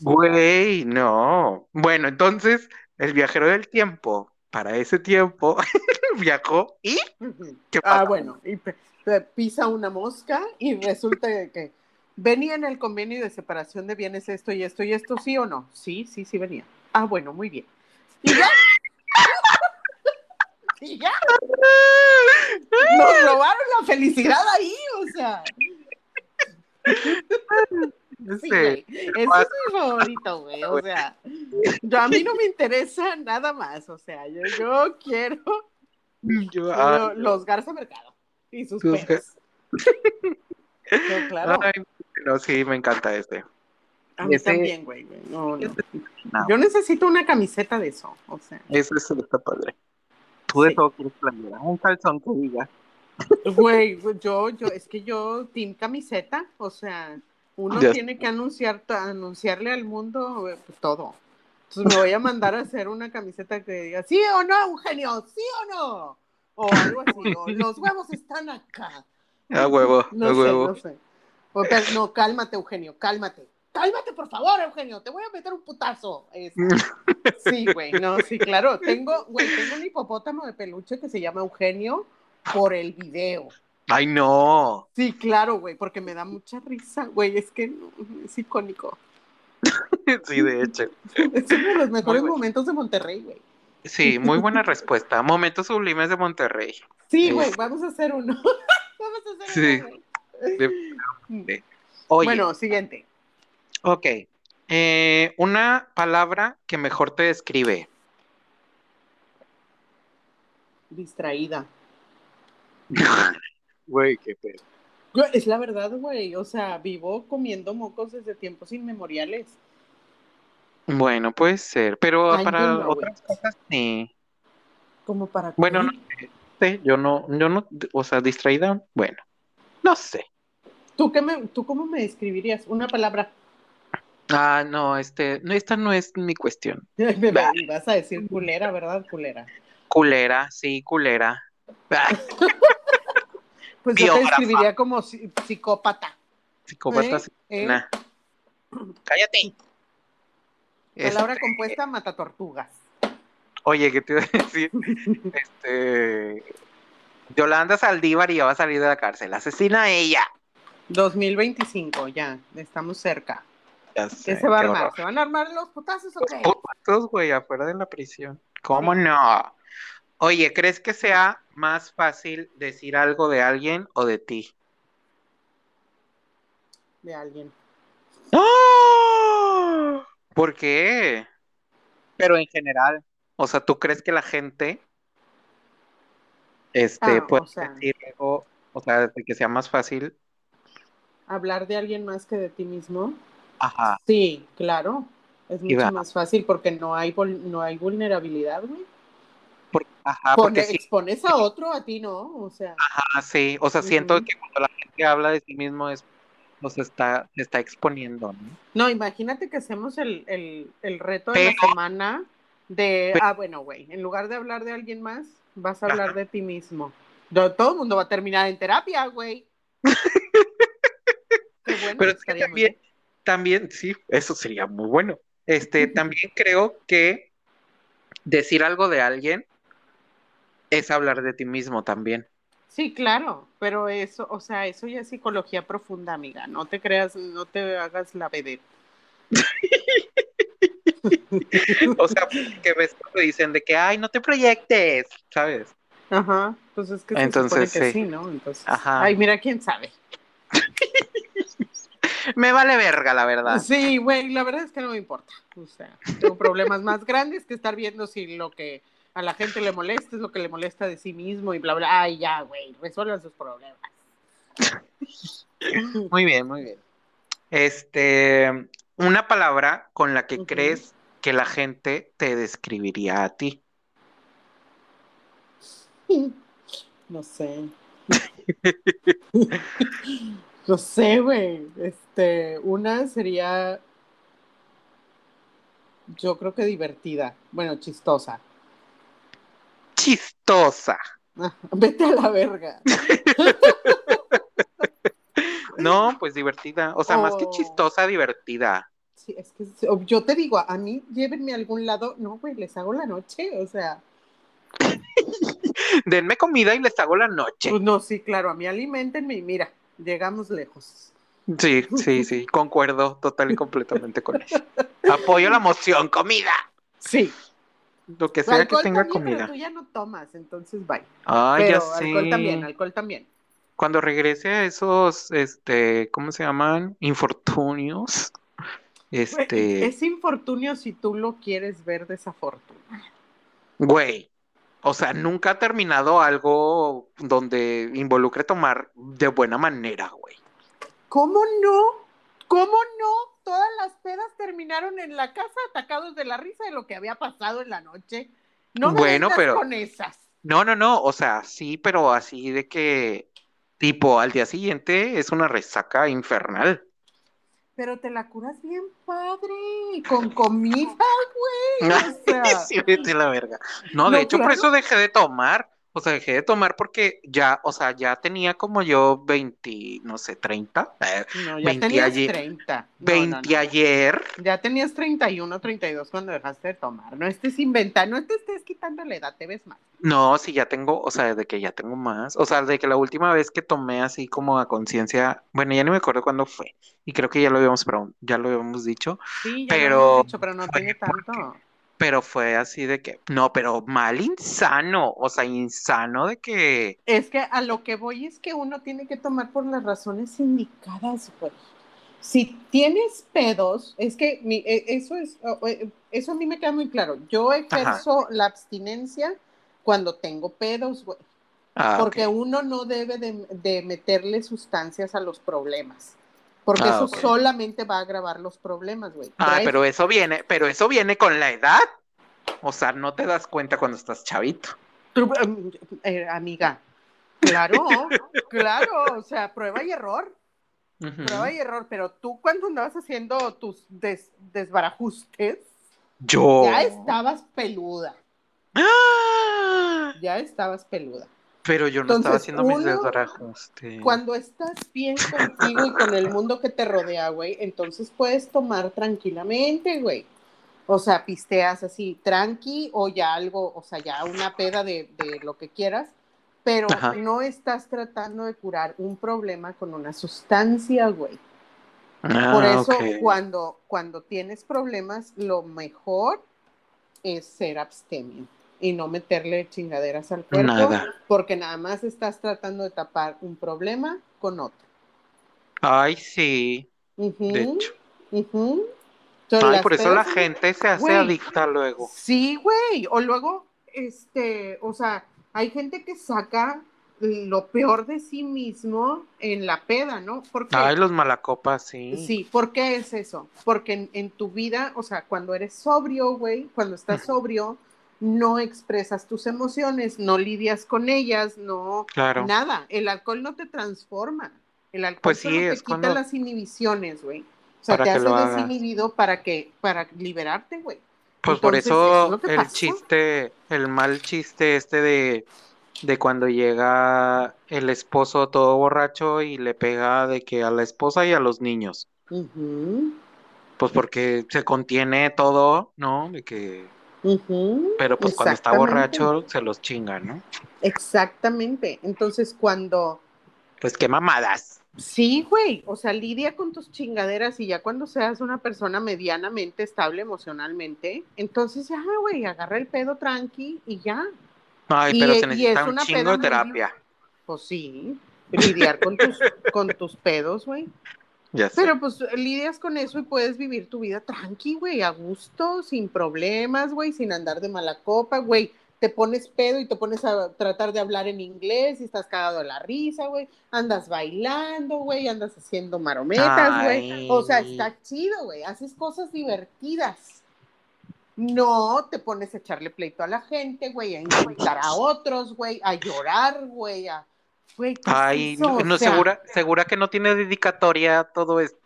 Güey, no. Bueno, entonces, el viajero del tiempo, para ese tiempo, viajó y. ah, bueno, y pisa una mosca y resulta que venía en el convenio de separación de bienes esto y esto y esto, ¿sí o no? Sí, sí, sí venía. Ah, bueno, muy bien. Y ya. y ya. Nos robaron la felicidad ahí, o sea. Sí, Ese es mi favorito, güey. O sea, yo, a mí no me interesa nada más. O sea, yo, yo quiero ah, los Garza Mercado y sus peces. claro. no, sí, me encanta este. A mí también, güey. No, Yo necesito una camiseta de eso. O sea. Eso, está padre. Tú de todo quieres. Un calzón que diga. Güey, yo, yo, es que yo, team camiseta, o sea, uno tiene que anunciar, anunciarle al mundo eh, pues, todo. Entonces me voy a mandar a hacer una camiseta que diga, sí o no, Eugenio, sí o no. O algo así, los huevos están acá. A huevo, no a sé, huevo. No sé. no, cálmate, Eugenio, cálmate. Cálmate, por favor, Eugenio, te voy a meter un putazo. Sí, güey, no, sí, claro. Tengo, güey, tengo un hipopótamo de peluche que se llama Eugenio por el video. Ay, no. Sí, claro, güey, porque me da mucha risa, güey, es que es icónico. sí, de hecho. Es uno de los mejores momentos de Monterrey, güey. Sí, muy buena respuesta. Momentos sublimes de Monterrey. Sí, güey, vamos a hacer uno. vamos a hacer uno. Sí. Bueno, siguiente. Ok. Eh, una palabra que mejor te describe. Distraída. Güey, qué pedo. Es la verdad, güey. O sea, vivo comiendo mocos desde tiempos inmemoriales. Bueno, puede ser, pero para otras cosas sí. ¿Como para Bueno, no sé, yo no, yo no, o sea, distraída, bueno, no sé. ¿Tú, qué me, ¿Tú cómo me describirías? Una palabra. Ah, no, este, no, esta no es mi cuestión. me vas a decir culera, ¿verdad? Culera. Culera, sí, culera. Pues yo te describiría como psicópata. Psicópata ¿Eh? asesina. Cállate. Palabra Este, compuesta, mata tortugas. Oye, ¿qué te iba a decir? Este. Yolanda Saldívar ya va a salir de la cárcel. Asesina a ella. 2025, ya, estamos cerca. Ya ¿Qué se va a armar? horror. ¿Se van a armar los putazos o qué? Todos, güey, afuera de la prisión. ¿Cómo no? Oye, ¿crees que sea más fácil decir algo de alguien o de ti? De alguien. ¡Ah! ¿Por qué? Pero en general, o sea, ¿tú crees que la gente este Ah, puede o sea. decir algo, o sea, de que sea más fácil? ¿Hablar de alguien más que de ti mismo? Ajá. Sí, claro. Es mucho más fácil porque no hay, no hay vulnerabilidad, güey. Por- ajá, Pone- porque sí, expones a otro, a ti no, o sea. ajá, sí, o sea, siento que cuando la gente habla de sí mismo es, pues está, está exponiendo, ¿no? No, imagínate que hacemos el, el, el reto de la semana de, Pero- ah, bueno, güey, en lugar de hablar de alguien más, vas a hablar de ti mismo. Todo el mundo va a terminar en terapia, güey. Qué bueno, Pero es que también, bien. También, sí, eso sería muy bueno. Este, también creo que decir algo de alguien es hablar de ti mismo también. Sí, claro, pero eso, o sea, eso ya es psicología profunda, amiga. No te creas, no te hagas la vedette. O sea, que ves cuando dicen de que, ay, no te proyectes, ¿sabes? Ajá, pues es que se Entonces, supone que sí. sí, ¿no? Entonces, Ajá. ay, mira, quién sabe. Me vale verga, la verdad. Sí, güey, la verdad es que no me importa. O sea, tengo problemas más grandes que estar viendo si lo que a la gente le molesta es lo que le molesta de sí mismo y bla, bla. Ay, ya, güey, resuelvan sus problemas. Muy bien, muy bien. Este, una palabra con la que crees que la gente te describiría a ti. No sé. No sé, güey. Este, una sería, yo creo que divertida. Bueno, chistosa. Chistosa. Ah, Vete a la verga. No, pues divertida. O sea, más que Oh. chistosa, divertida. Sí, es que yo te digo, a mí llévenme a algún lado. No, güey, les hago la noche. O sea, Denme comida y les hago la noche. pues no, sí, claro, a mí alimentenme y mira, llegamos lejos. Sí, sí, sí, concuerdo total y completamente con eso. Apoyo la moción, comida. Sí. Lo que sea que alcohol tenga también, pero comida. tú ya no tomas, entonces bye. Pero ya alcohol sé. también, alcohol también. Cuando regrese a esos, este, ¿cómo se llaman? Infortunios. Güey, Este, Es infortunio si tú lo quieres ver desafortunado. güey. O sea, nunca ha terminado algo donde involucre tomar de buena manera, güey. ¿Cómo no? ¿Cómo no? Todas las pedas terminaron en la casa atacados de la risa de lo que había pasado en la noche. No me Bueno, pero- con esas. No, no, no. O sea, sí, pero así de que, tipo, al día siguiente es una resaca infernal. Pero te la curas bien padre, con comida, güey. O sea, Sí, vete la verga. No, de No, hecho, por eso dejé de tomar. O sea, dejé de tomar porque ya, o sea, ya tenía como yo 20, no sé, 30. eh, no, ya 20 tenías ayer- 30. No, no, 20 no. ayer. Ya tenías 31, 32 cuando dejaste de tomar. No estés inventando, no te estés quitando la edad, te ves mal. No, sí, ya tengo, o sea, de que ya tengo más. O sea, de que la última vez que tomé así como a conciencia, bueno, ya no me acuerdo cuándo fue. Y creo que ya lo habíamos, ya lo habíamos dicho. Sí, ya lo Pero habías dicho, pero no tiene porque- tanto. Pero fue así de que, no, pero mal insano, o sea, insano de que, Es que a lo que voy es que uno tiene que tomar por las razones indicadas, güey. Si tienes pedos, es que mi- e- eso es, e- eso a mí me queda muy claro. Yo ejerzo la abstinencia cuando tengo pedos, güey. ah, Porque uno no debe de, de meterle sustancias a los problemas. Porque Ah, eso solamente va a agravar los problemas, güey. Ah, pero eso viene, pero eso viene con la edad. O sea, no te das cuenta cuando estás chavito. Em, eh, amiga, claro, claro, o sea, prueba y error. Prueba y error, pero tú cuando andabas haciendo tus des- desbarajustes, Yo. ya estabas peluda, ¡Ah! ya estabas peluda. Pero yo no estaba haciendo mis desbarajustes. Cuando estás bien contigo y con el mundo que te rodea, güey, entonces puedes tomar tranquilamente, güey. O sea, pisteas así, tranqui, o ya algo, o sea, ya una peda de, de lo que quieras, pero Ajá. no estás tratando de curar un problema con una sustancia, güey. Ah, Por eso, ok. cuando, cuando tienes problemas, lo mejor es ser abstemio y no meterle chingaderas al cuerpo, Nada. porque nada más estás tratando de tapar un problema con otro. Ay, sí, de hecho. Entonces, Ay, por eso la gente se hace Güey. adicta luego. Sí, güey. O luego, este, o sea, hay gente que saca lo peor de sí mismo en la peda, ¿no? Porque Ay, los malacopas, sí. Sí, ¿por qué es eso? Porque en, en tu vida, o sea, cuando eres sobrio, güey, cuando estás sobrio, no expresas tus emociones, no lidias con ellas, no, Claro. nada. El alcohol no te transforma. El alcohol Pues sí, solo te es quita cuando- las inhibiciones, güey. O sea, Para te que hace lo hagas. desinhibido para que, para liberarte, güey. Pues por eso ¿eso no te el chiste, el mal chiste este de, de cuando llega el esposo todo borracho y le pega de que a la esposa y a los niños. Ujú, Pues porque se contiene todo, ¿no? De que, ujú, pero pues cuando está borracho se los chinga, ¿no? Exactamente. Entonces, cuando Pues qué mamadas. Sí, güey, o sea, lidia con tus chingaderas y ya cuando seas una persona medianamente estable emocionalmente, entonces ya, güey, agarra el pedo tranqui y ya. Ay, Y- pero se necesita es un una chingo de terapia. Pues sí, lidiar con tus, con tus pedos, güey. Ya sé. Pero pues lidias con eso y puedes vivir tu vida tranqui, güey, a gusto, sin problemas, güey, sin andar de mala copa, güey. Te pones pedo y te pones a tratar de hablar en inglés y estás cagado de la risa, güey. Andas bailando, güey, andas haciendo marometas, güey. O sea, está chido, güey. Haces cosas divertidas. No te pones a echarle pleito a la gente, güey, a insultar a otros, güey, a llorar, güey, a... Güey, ¿qué es Ay, no, O sea, segura, segura que no tiene dedicatoria todo esto.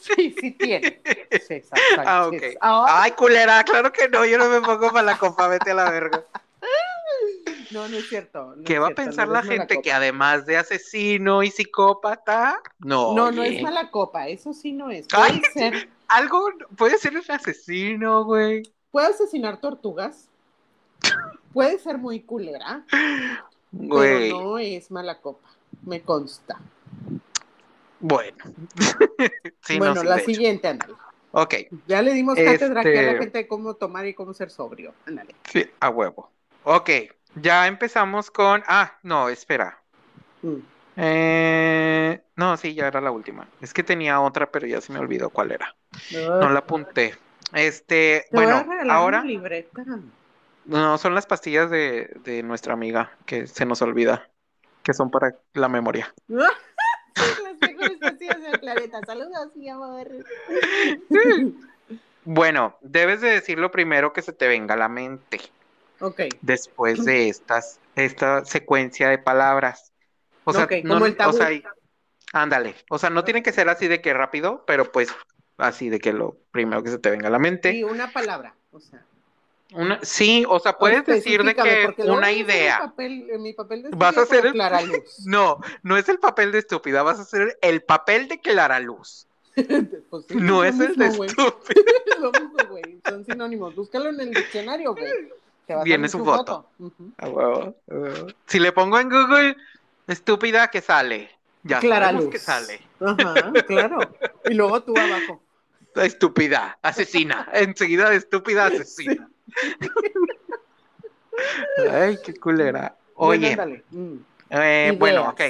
Sí, sí tiene. César Ah, ok. Sánchez. Ah, Ay, culera, claro que no, yo no me pongo para la copa, vete a la verga. no, no es cierto. no ¿Qué es va a pensar no la gente? Que además de asesino y psicópata, no. No, no es mala copa, eso sí no es. Puede Ay, ser, Algo puede ser un asesino, güey. puede asesinar tortugas, puede ser muy culera, Güey. pero no es mala copa, me consta. Bueno. sí, bueno, no, sí, la siguiente, ándale. Ok, Ya le dimos cátedra aquí a la Este- gente de cómo tomar y cómo ser sobrio. Ándale. sí, a huevo. Ok, ya empezamos con. Ah, no, espera. Mm. Eh, no, sí, ya era la última. Es que tenía otra, pero ya se me olvidó cuál era. No la apunté. Este, Te voy a bueno, ahora una libreta. no son las pastillas de, de nuestra amiga que se nos olvida, que son para la memoria. Planeta. Saludos, mi amor. Bueno, debes de decir lo primero que se te venga a la mente ok. después de estas, esta secuencia de palabras. O sea, Ok, no, como el o tabú. sea, ándale. O sea, no tiene que ser así de que rápido, pero pues así de que lo primero que se te venga a la mente. Y una palabra. O sea. Una, sí, o sea, puedes decir de que una voy a hacer idea. Papel, en mi papel de Vas a estúpida hacer el- Clara Luz. No, no es el papel de estúpida, vas a hacer el papel de Clara Luz. Pues sí, No lo es el de mismo, estúpida. Es lo mismo, güey. Son sinónimos. Búscalo en el diccionario, güey. Viene su foto. Ujú. A huevo, a huevo. Si le pongo en Google estúpida, ¿qué sale? Ya Clara Luz. que sale. Ajá, claro. Y luego tú abajo. Estúpida, asesina. Enseguida de estúpida, asesina. Ay, qué culera. Bueno, Oye, ándale. Mm. eh, bueno, ok.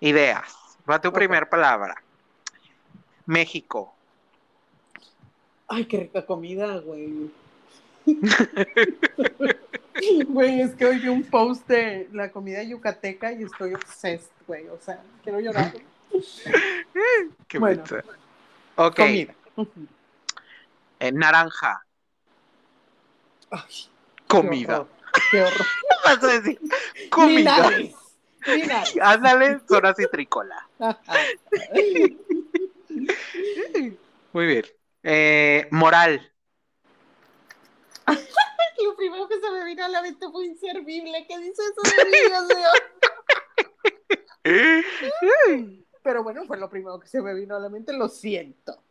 Ideas. Va tu Ok. primer palabra. México. Ay, qué rica comida, güey. Güey, es que hoy vi un post de la comida yucateca y estoy obsessed, güey. O sea, quiero llorar. Qué Bueno. Ok, Comida. Eh, naranja. Ay, qué Comida. horror, Qué horror. Vas a decir comida. Ándale, zona citrícola. Ajá. Muy bien. Eh, moral. Lo primero que se me vino a la mente fue inservible. ¿Qué dice eso de mí, Dios mío? Pero bueno, fue lo primero que se me vino a la mente. Lo siento.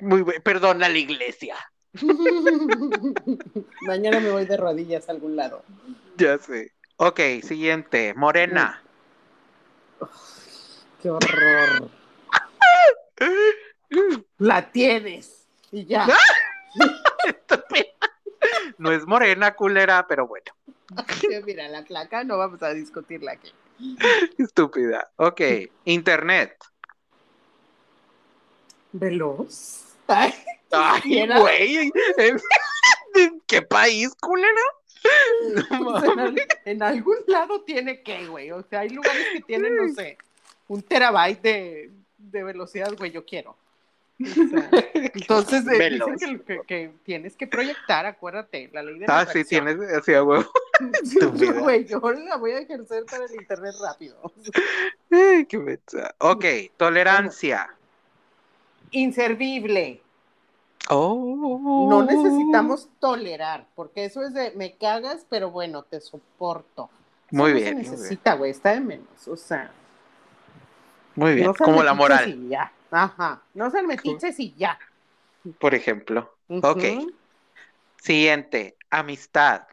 Muy bueno. Perdona la iglesia. Mañana me voy de rodillas a algún lado. Ya sé. Ok, siguiente. Morena. Qué horror. La tienes. Y ya. No es morena, culera, pero bueno. Mira, la placa no vamos a discutirla aquí. Estúpida. Ok, internet. Veloz. Ay, güey. ¿En qué país, culera? No O sea, en, mames. al- en algún lado tiene que, güey. O sea, hay lugares que tienen, no sé, un terabyte de, de velocidad, güey, yo quiero. O sea, entonces, eh, dicen que, que- que tienes que proyectar, acuérdate, la ley de la Ah, sí, tienes así a huevo. estúpida. Güey, yo la voy a ejercer para el internet rápido. Ay, qué. Ok, tolerancia. Inservible. Oh. No necesitamos tolerar, porque eso es de me cagas, pero bueno, te soporto. Eso Muy no bien, Se necesita, güey, está de menos. O sea, Muy bien, no como la moral, Y ya. Ajá. No sean metiches y ya. por ejemplo. Ujú. Ok. Siguiente, amistad.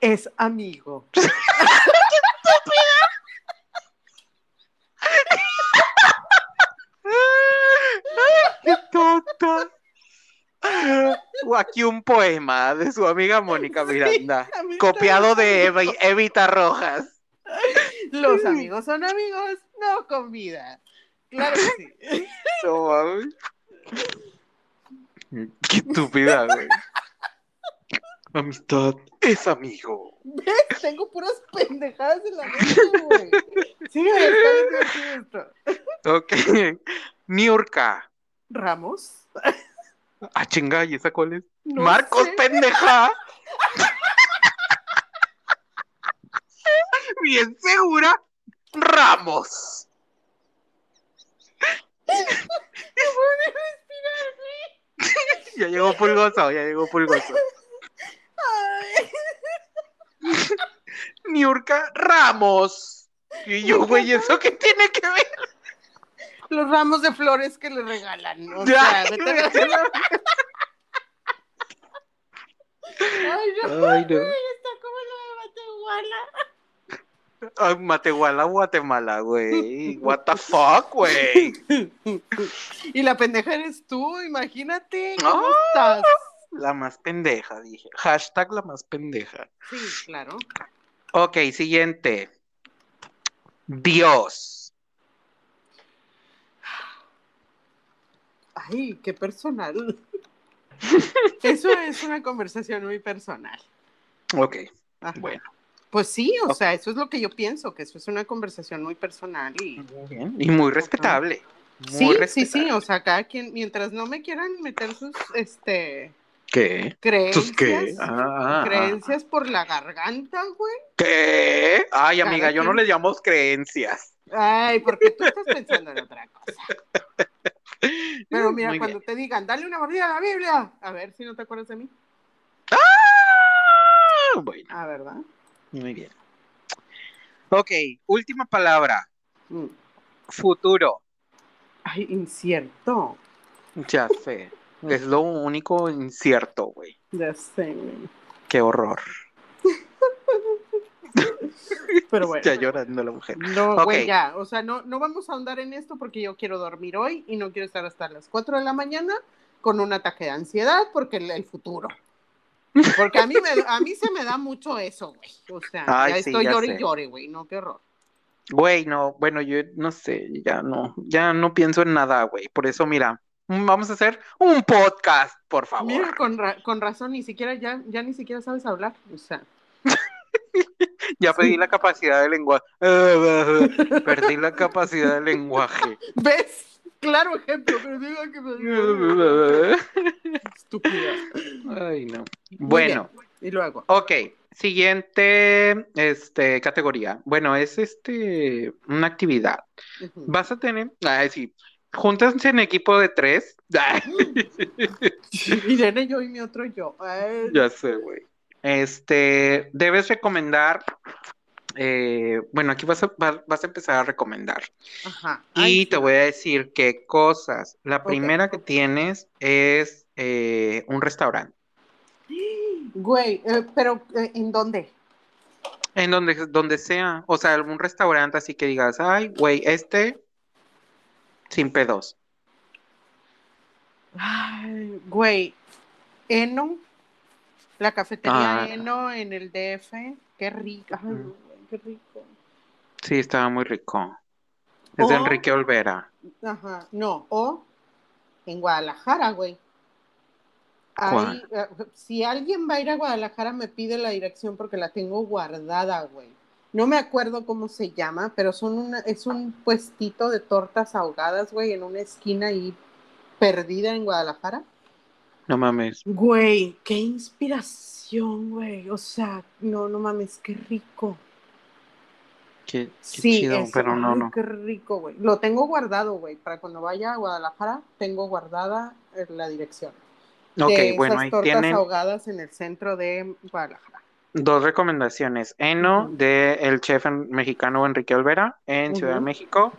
Es amigo. ¡Qué tonta! O Aquí un poema de su amiga Mónica Miranda, copiado de Evi- Evita Rojas. Los amigos son amigos, no con vida. Claro que sí. No. Qué estúpida, güey. Amistad es amigo. ¿Ves? Tengo puras pendejadas en la mente, güey. Sí, está bien esto. Ok. Niurka. Ramos. Ah, chinga, ¿y esa cuál es? No Marcos, sé. pendeja. Bien segura. Ramos. Ya llegó Pulgoso, ya llegó Pulgoso. Niurka Ramos. Y yo, güey, ¿eso qué tiene que ver? Los ramos de flores que le regalan. O Ya. sea, Ay, no. Ay, no. Ay, está como lo de Matehuala. Ah, Matehuala, Guatemala, güey. What the fuck, güey. Y la pendeja eres tú, imagínate. ¿Cómo Ah. estás? La más pendeja, dije. Hashtag la más pendeja. Sí, claro. Ok, siguiente. Dios. Ay, qué personal. Eso es una conversación muy personal. Ok, Ajá. bueno. Pues sí, o sea, eso es lo que yo pienso, que eso es una conversación muy personal y Muy bien. Y muy respetable. Muy sí, sí, respetable. sí, o sea, cada quien, mientras no me quieran meter sus, este, ¿Qué? creencias, ¿Sus qué? Ah, ah, creencias por la garganta, güey. ¿Qué? Ay, Cada amiga, yo no le llamo creencias. Ay, porque tú estás pensando en otra cosa. Pero mira, Muy cuando bien. te digan, dale una mordida a la Biblia, a ver si no te acuerdas de mí. Ah, bueno, Ah, ¿verdad? muy bien. Ok, última palabra. Mm. Futuro. Ay, incierto. Ya sé. Es lo único incierto, güey. Ya sé, güey. Qué horror. Pero bueno. Ya llorando la mujer. No, Ok. güey, ya. O sea, no, no vamos a ahondar en esto porque yo quiero dormir hoy y no quiero estar hasta las 4 de la mañana con un ataque de ansiedad porque el, el futuro. Porque a mí, me, a mí se me da mucho eso, güey. O sea, Ay, ya sí, estoy ya llore y llore, güey. No, qué horror. Güey, no, bueno, yo no sé, ya no, ya no pienso en nada, güey. Por eso, mira, mm, vamos a hacer un podcast, por favor. Mira, con, ra- con razón, ni siquiera ya, ya ni siquiera sabes hablar. O sea, Ya perdí la capacidad de lenguaje. Perdí la capacidad de lenguaje. ¿ves? Claro ejemplo, pero diga que me estúpida. Ay, no. Bueno. Y luego. ok. Siguiente, este, categoría. Bueno, es este, una actividad. Vas a tener, ay, sí, júntanse en equipo de tres. Ay, Irene, yo y mi otro yo. Ay, ya sé, güey. Este, debes recomendar, eh, bueno, aquí vas a, va- vas a empezar a recomendar. Ajá. Y te voy a decir qué cosas. La primera que tienes es eh, un restaurante. Güey, eh, pero ¿en dónde? En donde, donde sea. O sea, algún restaurante así que digas, ay, güey, este sin pedos. Ay, güey, Eno, la cafetería Ah. Eno en el DF, qué rica, ay, qué rico. Sí, estaba muy rico. Es de Enrique Olvera. Ajá, no, o en Guadalajara, güey. Eh, si alguien va a ir a Guadalajara, me pide la dirección porque la tengo guardada, güey. No me acuerdo cómo se llama, pero son una, es un puestito de tortas ahogadas, güey, en una esquina ahí perdida en Guadalajara. No mames. Güey, qué inspiración, güey. O sea, no, no mames, qué rico. Qué, qué Sí, chido, eso, pero no, no. qué rico, güey. Lo tengo guardado, güey, para cuando vaya a Guadalajara, tengo guardada eh, la dirección. Ok, de bueno, esas ahí tortas tienen ahogadas en el centro de Guadalajara. dos recomendaciones. Eno, Ujú. de el chef mexicano Enrique Olvera, en Ciudad de. México.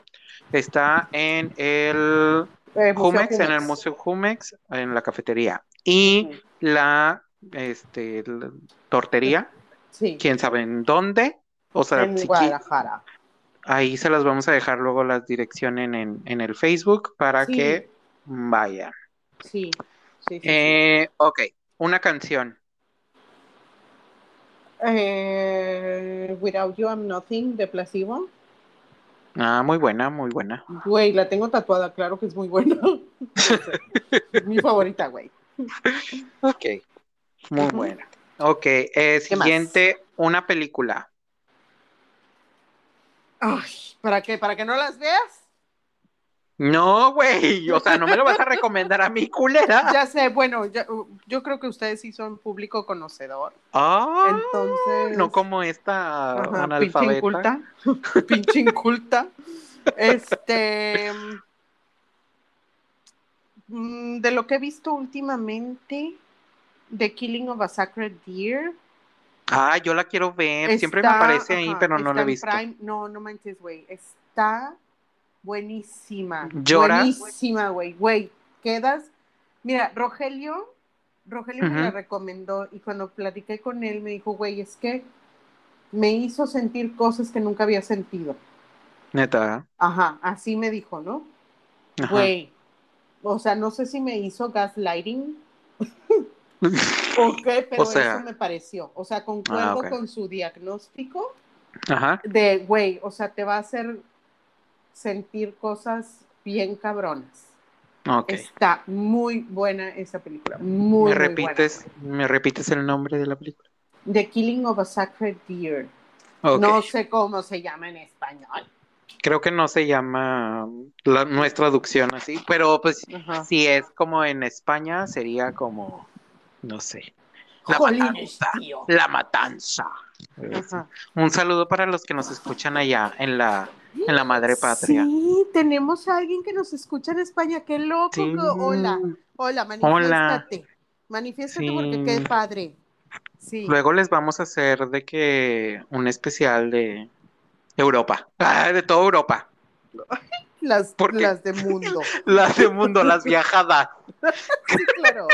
Está en el Eh, Jumex, en el. Museo Jumex, en la cafetería. Y la este, la tortería, Sí, quién sabe en dónde. O sea, en si Guadalajara. ahí se las vamos a dejar luego las direcciones en, en el Facebook para Sí. que vayan. Sí, sí, sí. sí. Eh, ok, una canción. Eh, Without You I'm Nothing de Placebo. Ah, muy buena, muy buena. Güey, la tengo tatuada, claro que es muy buena. Es mi favorita, güey. Ok, muy buena. Ok, eh, siguiente, una película. Ay, ¿para qué? ¿Para que no las veas? No, güey, o sea, no me lo vas a recomendar a mi culera. Ya sé, bueno, ya- yo creo que ustedes sí son público conocedor. Ah, Entonces. no como esta Ajá, pinche analfabeta. inculta. pinche inculta. Este. mm, De lo que he visto últimamente, The Killing of a Sacred Deer. Ah, yo la quiero ver. Siempre me aparece ahí, ajá, pero no la he visto. Prime. No, no manches, güey. Está buenísima. ¿Lloras? Buenísima, güey. Güey, quedas. Mira, Rogelio, Rogelio me la recomendó y cuando platiqué con él me dijo, güey, es que me hizo sentir cosas que nunca había sentido. Neta. Ajá, así me dijo, ¿no? Ajá. Güey, o sea, no sé si me hizo gaslighting o qué, pero O sea- eso me pareció. O sea, concuerdo Ah, ok. con su diagnóstico Ajá. de, güey, o sea, te va a hacer sentir cosas bien cabronas. Está muy buena esa película, muy, ¿Me muy repites, me repites el nombre de la película? buena. The Killing of a Sacred Deer. No sé cómo se llama en español. Creo que no se llama la, no es traducción así, pero pues Ajá. si es como en España sería como, no sé, la Jolines, matanza. tío. La matanza. Ajá. Un saludo para los que nos escuchan allá en la, en la madre patria. Sí, tenemos a alguien que nos escucha en España. Qué loco. Sí. Hola, hola, manifiéstate. Manifiéstate Sí. porque qué padre. Sí. Luego les vamos a hacer de que un especial de Europa, Ah, de toda Europa, las, las de mundo. las de mundo, las viajadas. Sí, claro.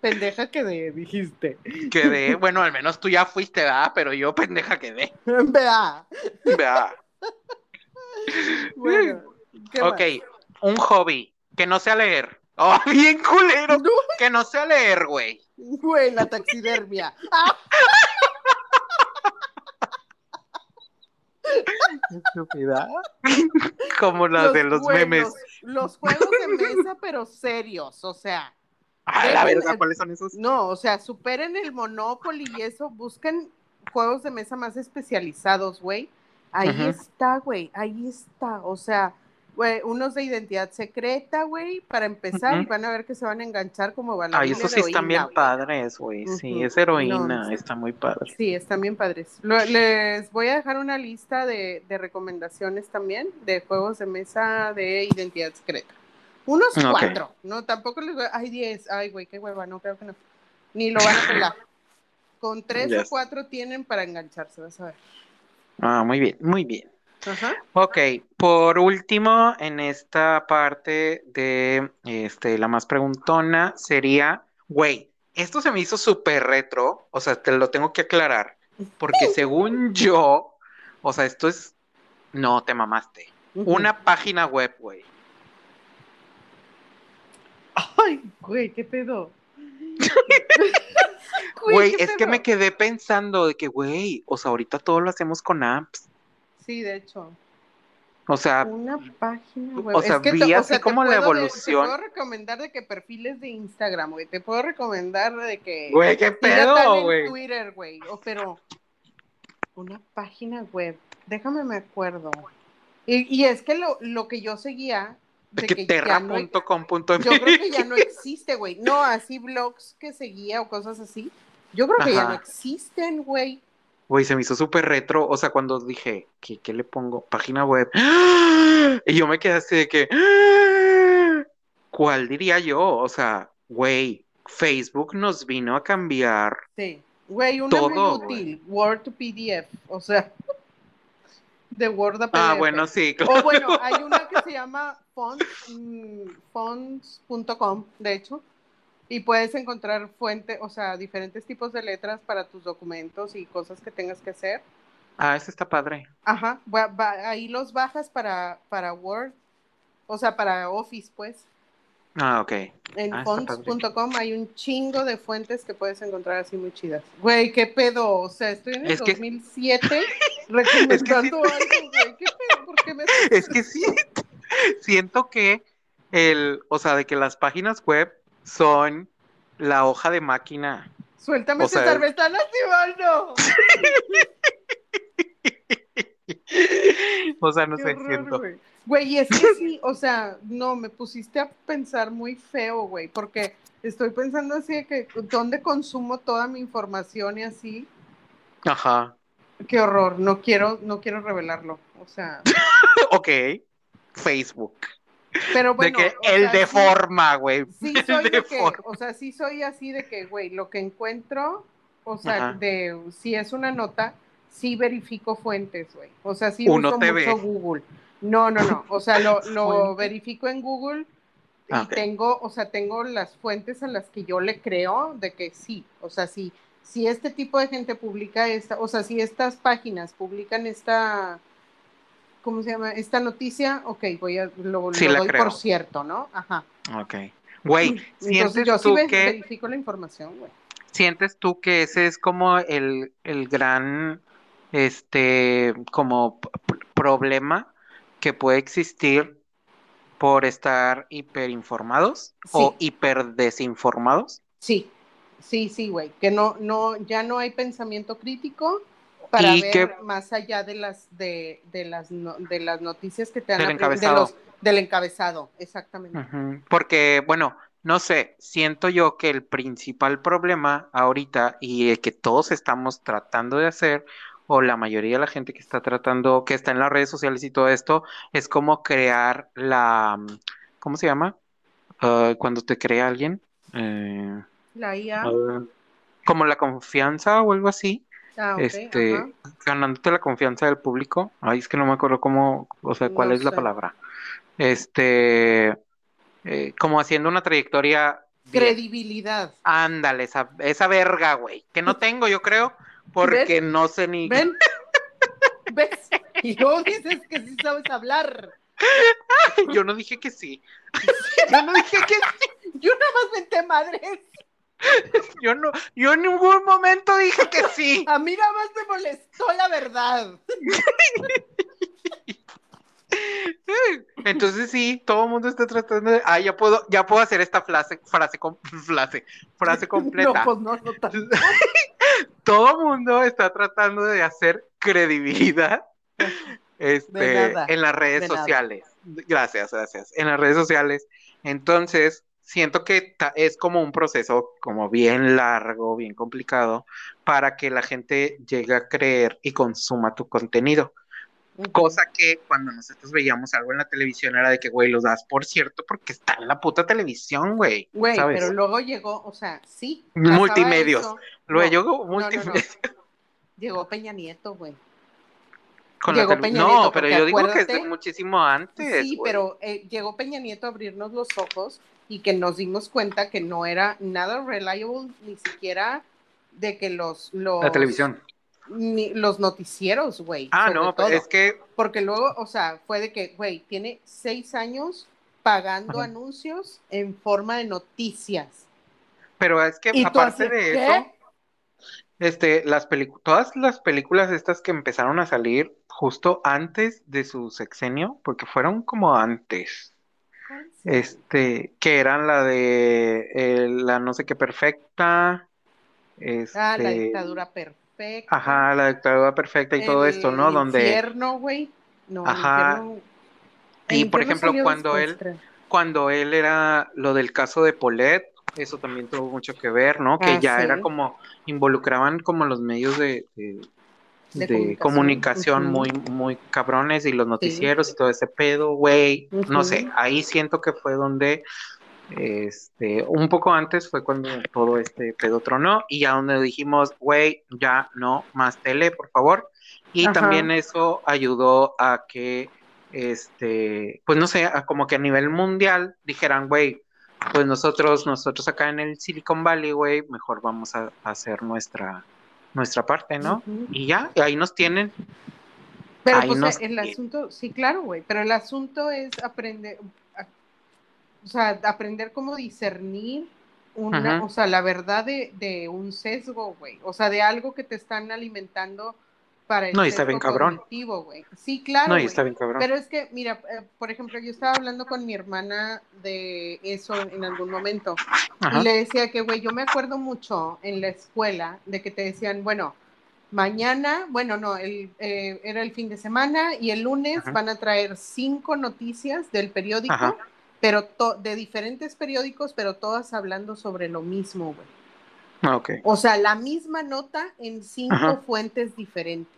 Pendeja que de, dijiste. Quedé, bueno, al menos tú ya fuiste, ¿verdad? Pero yo pendeja quedé. Vea. ¿verdad? Bueno, ¿qué Ok, más? un hobby que no sea leer. Oh, bien culero. No, Que no sea leer, güey. güey, la taxidermia. Ah, Estúpida. Como los de los memes. Los juegos de mesa, pero serios, o sea. A la verga, ¿cuáles son esos? No, o sea, superen el Monopoly y eso, busquen juegos de mesa más especializados, güey. Ahí Ajá. está, güey, ahí está. O sea, güey, unos de identidad secreta, güey, para empezar, y van a ver que se van a enganchar como bailarina Ay, esos sí están bien padres, güey. Sí, es heroína, No, está muy padre. Sí, están bien padres. Lo- les voy a dejar una lista de, de recomendaciones también de juegos de mesa de identidad secreta. Unos cuatro, no, tampoco les voy a... Ay, diez, ay, güey, qué hueva, no, creo que no. ni lo van a pelar. Con tres o cuatro tienen para engancharse, vas a ver. Ah, muy bien, muy bien. Ajá. Ok, por último, en esta parte de este, la más preguntona sería, güey, esto se me hizo súper retro, o sea, te lo tengo que aclarar, porque según yo, o sea, esto es, no, te mamaste, una página web, güey. Ay, güey, qué pedo. Güey, es que me quedé pensando de que, güey, o sea, ahorita todo lo hacemos con apps. Sí, de hecho. O sea, una página web. O sea, vi así como la evolución. te puedo recomendar de que perfiles de Instagram, güey. Te puedo recomendar de que. Güey, qué pedo, güey. Twitter, güey. pero. Una página web. Déjame me acuerdo. Y, y es que lo, lo que yo seguía de que, terra.com.mx. yo creo que ya no existe, güey. No, así blogs que seguía o cosas así. Yo creo que ya no existen, güey. Güey, se me hizo súper retro. O sea, cuando dije, ¿qué, le pongo? Página web. Y yo me quedé así de que, ¿cuál diría yo? O sea, güey, Facebook nos vino a cambiar. Sí, güey, una todo, muy útil. Word to PDF. O sea de Word a PDF. Ah, bueno, sí. O bueno, hay una que se llama fonts.com, mm, de hecho, y puedes encontrar fuente, o sea, diferentes tipos de letras para tus documentos y cosas que tengas que hacer. Ah, ese está padre. Ajá, ahí los bajas para, para Word, o sea, para Office, pues. Ah, ok. En ah, fonts.com hay un chingo de fuentes que puedes encontrar así muy chidas. Güey, qué pedo. O sea, estoy en el 2007 recomendando algo, güey. ¿Qué pedo? ¿Por qué me.? Es que sí. Siento que el. O sea, de que las páginas web son la hoja de máquina. Suéltame, o César, me están lastimando. o sea, no sé, siento. Güey, es que sí, o sea, no, me pusiste a pensar muy feo, güey, porque estoy pensando así de que dónde consumo toda mi información y así. Ajá. Qué horror, no quiero, no quiero revelarlo, o sea. ok, Facebook. Pero bueno. De que el de forma, güey. Sí, soy de, que, o sea, sí soy así de que, güey, lo que encuentro, o sea, de si es una nota, sí verifico fuentes, güey. O sea, sí uso mucho Google. No, no, no. O sea, lo, lo verifico en Google y ah, tengo, o sea, tengo las fuentes a las que yo le creo de que sí. O sea, si, si este tipo de gente publica esta, o sea, si estas páginas publican esta, ¿cómo se llama? Esta noticia, ok, voy a, lo, doy por cierto, ¿no? Ajá. Ok. Güey, sientes yo tú que... verifico la información, güey. ¿Sientes tú que ese es como el, el gran, este, como problema que puede existir por estar hiperinformados o hiperdesinformados. Sí, sí, sí, güey, que no, no, ya no hay pensamiento crítico para ver más allá de las de, de las de las noticias que te dan del encabezado. del encabezado, exactamente. Porque, bueno, no sé, siento yo que el principal problema ahorita y el que todos estamos tratando de hacer o la mayoría de la gente que está tratando, que está en las redes sociales y todo esto, es como crear la, ¿cómo se llama? Ah, cuando te crea alguien. Eh, la IA. como la confianza o algo así. Ah, este, ganándote la confianza del público. Ay, es que no me acuerdo cómo, o sea, cuál es la palabra. Este, eh, como haciendo una trayectoria. Credibilidad. Ándale, esa, esa verga, güey. Que no tengo, yo creo. Porque no sé ni. ¿Ven? ¿Ves? Y luego dices que sí sabes hablar. Yo no dije que sí. Yo no dije que sí. Yo nada más menté madres. Yo no, yo en ningún momento dije que sí. A mí nada más me molestó la verdad. Entonces sí, todo el mundo está tratando de. Ah, ya puedo, ya puedo hacer esta frase, frase, frase, frase completa. No, pues no, no todo el mundo está tratando de hacer credibilidad este, en las redes sociales. Gracias, gracias. En las redes sociales. Entonces, siento que es como un proceso como bien largo, bien complicado, para que la gente llegue a creer y consuma tu contenido. Cosa que cuando nosotros veíamos algo en la televisión era de que, güey, los das por cierto porque está en la puta televisión, güey. Güey, ¿sabes? pero luego llegó, o sea, sí. Multimedios. eso. Luego No, llegó no, no, no. multimedios. Llegó Peña Nieto, güey. con la Llegó tele- Peña No, Nieto, pero porque yo digo que es de muchísimo antes. Sí, pero eh, llegó Peña Nieto a abrirnos los ojos y que nos dimos cuenta que no era nada reliable, ni siquiera de que los... los La televisión. Ni los noticieros, güey. Ah, no, todo. es que Porque luego, o sea, fue de que, güey, tiene seis años pagando Ajá. anuncios en forma de noticias. Pero es que aparte de ¿qué? eso, este, las todas las películas estas que empezaron a salir justo antes de su sexenio, porque fueron como antes, este, que eran la de eh, la no sé qué perfecta, Ah, la este, dictadura perfecta. ajá, la dictadura perfecta y todo el esto, ¿no? Donde, infierno, güey. No, el Ajá. infierno- y el por ejemplo, cuando él, cuando él era lo del caso de Paulette, eso también tuvo mucho que ver, ¿no? Que Ah, ya era como, involucraban como los medios de, de, De de comunicación, muy, muy cabrones y los noticieros y todo ese pedo, güey. No sé, ahí siento que fue donde, este, un poco antes fue cuando todo este pedo tronó y ya donde dijimos, güey, ya no más tele, por favor. Y Ajá. también eso ayudó a que, este, pues no sé, a como que a nivel mundial dijeran, güey, pues nosotros, nosotros acá en el Silicon Valley, güey, mejor vamos a, a hacer nuestra, nuestra parte, ¿no? Y ya, ahí nos tienen. Pero Ahí pues nos el asunto, sí, claro, güey, pero el asunto es aprender, a- o sea, aprender cómo discernir una, o sea, la verdad de, de un sesgo, güey, o sea, de algo que te están alimentando para el No, y está bien cabrón. Sí, claro, No, y está bien cabrón. Pero es que, mira, eh, por ejemplo, yo estaba hablando con mi hermana de eso en algún momento Ajá. y le decía que, güey, yo me acuerdo mucho en la escuela de que te decían, bueno, mañana, bueno, no, el, eh, era el fin de semana y el lunes Ajá. van a traer cinco noticias del periódico, Ajá. pero de diferentes periódicos, pero todas hablando sobre lo mismo, güey. Ah, Ok, O sea, la misma nota en cinco Ajá. fuentes diferentes.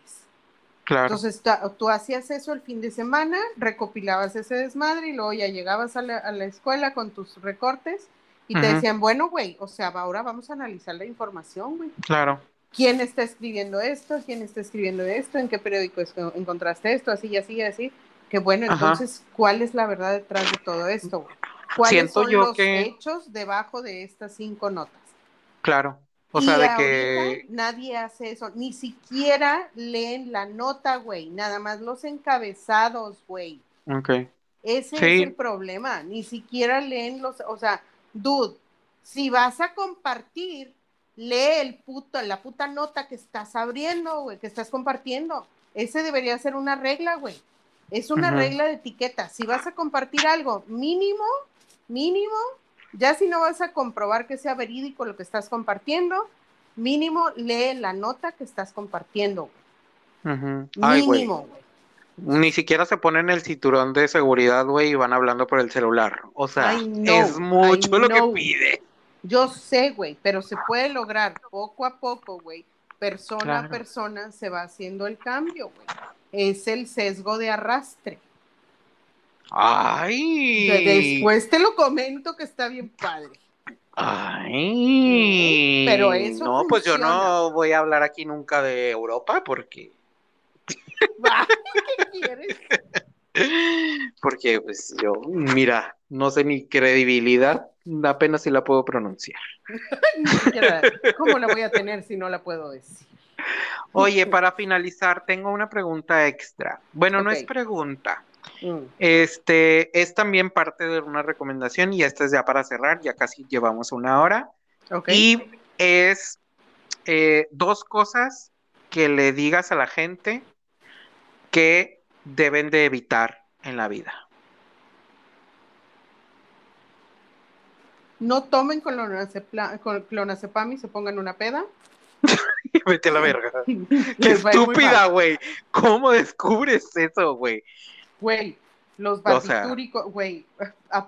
claro. Entonces tú hacías eso el fin de semana, recopilabas ese desmadre y luego ya llegabas a la, a la escuela con tus recortes y te decían, bueno, güey, o sea, ahora vamos a analizar la información, güey. Claro. ¿Quién está escribiendo esto? ¿Quién está escribiendo esto? ¿En qué periódico es- encontraste esto? Así y así y así. Que bueno, Ajá. entonces, ¿cuál es la verdad detrás de todo esto? güey? ¿Cuáles Siento son yo los que- hechos debajo de estas cinco notas? Claro. O Y sea, de que. nadie hace eso, ni siquiera leen la nota, güey, nada más los encabezados, güey. Ok. Ese Sí. es el problema, ni siquiera leen los, o sea, dude, si vas a compartir, lee el puto, la puta nota que estás abriendo, güey, que estás compartiendo. Ese debería ser una regla, güey. Es una regla de etiqueta. Si vas a compartir algo mínimo, mínimo, ya si no vas a comprobar que sea verídico lo que estás compartiendo, mínimo lee la nota que estás compartiendo. güey. Ay. Mínimo, güey. Ni siquiera se ponen el cinturón de seguridad, güey, y van hablando por el celular. O sea, know, es mucho lo que pide. Yo sé, güey, pero se puede lograr poco a poco, güey. Persona Claro. a persona se va haciendo el cambio, güey. Es el sesgo de arrastre. Ay. Después te lo comento que está bien padre. Ay. Pero eso No, pues yo no voy a hablar aquí nunca de Europa porque. ¿Qué quieres? Porque, pues yo, mira, no sé ni credibilidad, apenas si la puedo pronunciar. ¿Cómo la voy a tener si no la puedo decir? Oye, para finalizar, tengo una pregunta extra. Bueno, no es pregunta. Mm, Este es también parte de una recomendación y esta es ya para cerrar, ya casi llevamos una hora. ok. Y es eh, dos cosas que le digas a la gente que deben de evitar en la vida. No tomen con clonazepam y se pongan una peda. Vete a la verga. Qué estúpida, güey. ¿Cómo descubres eso, güey? Güey, los O sea- barbitúricos, güey,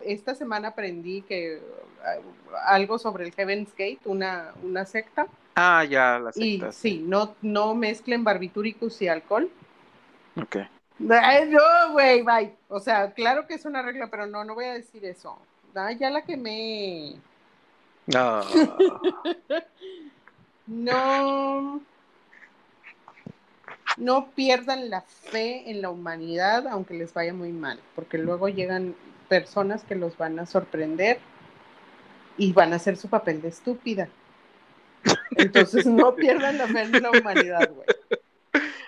esta semana aprendí que uh, algo sobre el Heaven's Gate, una, una secta, Ah, ya, la y secta. sí, no, no mezclen barbitúricos y alcohol, Ok. Ay, no, güey, bye. O sea, claro que es una regla, pero no, no voy a decir eso. Ay, ya la quemé. No. No. No pierdan la fe en la humanidad, aunque les vaya muy mal, porque luego llegan personas que los van a sorprender y van a hacer su papel de estúpida. Entonces no pierdan la fe en la humanidad, güey.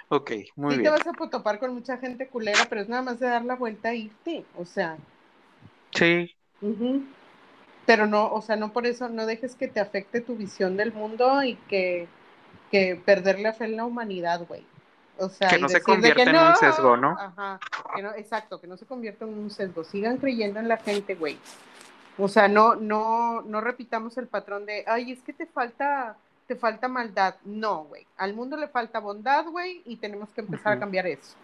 Ok, muy sí bien. te vas a topar con mucha gente culera, pero es nada más de dar la vuelta e irte. O sea, Sí, ujú. pero no, o sea, no por eso, no dejes que te afecte tu visión del mundo y que, que perder la fe en la humanidad, güey. O sea, Que no se convierta en un sesgo, ¿no? Ajá, que no, exacto, que no se convierta en un sesgo. Sigan creyendo en la gente, güey. O sea, no, no, no repitamos el patrón de, ay, es que te falta, te falta maldad. No, güey. Al mundo le falta bondad, güey, y tenemos que empezar a cambiar eso.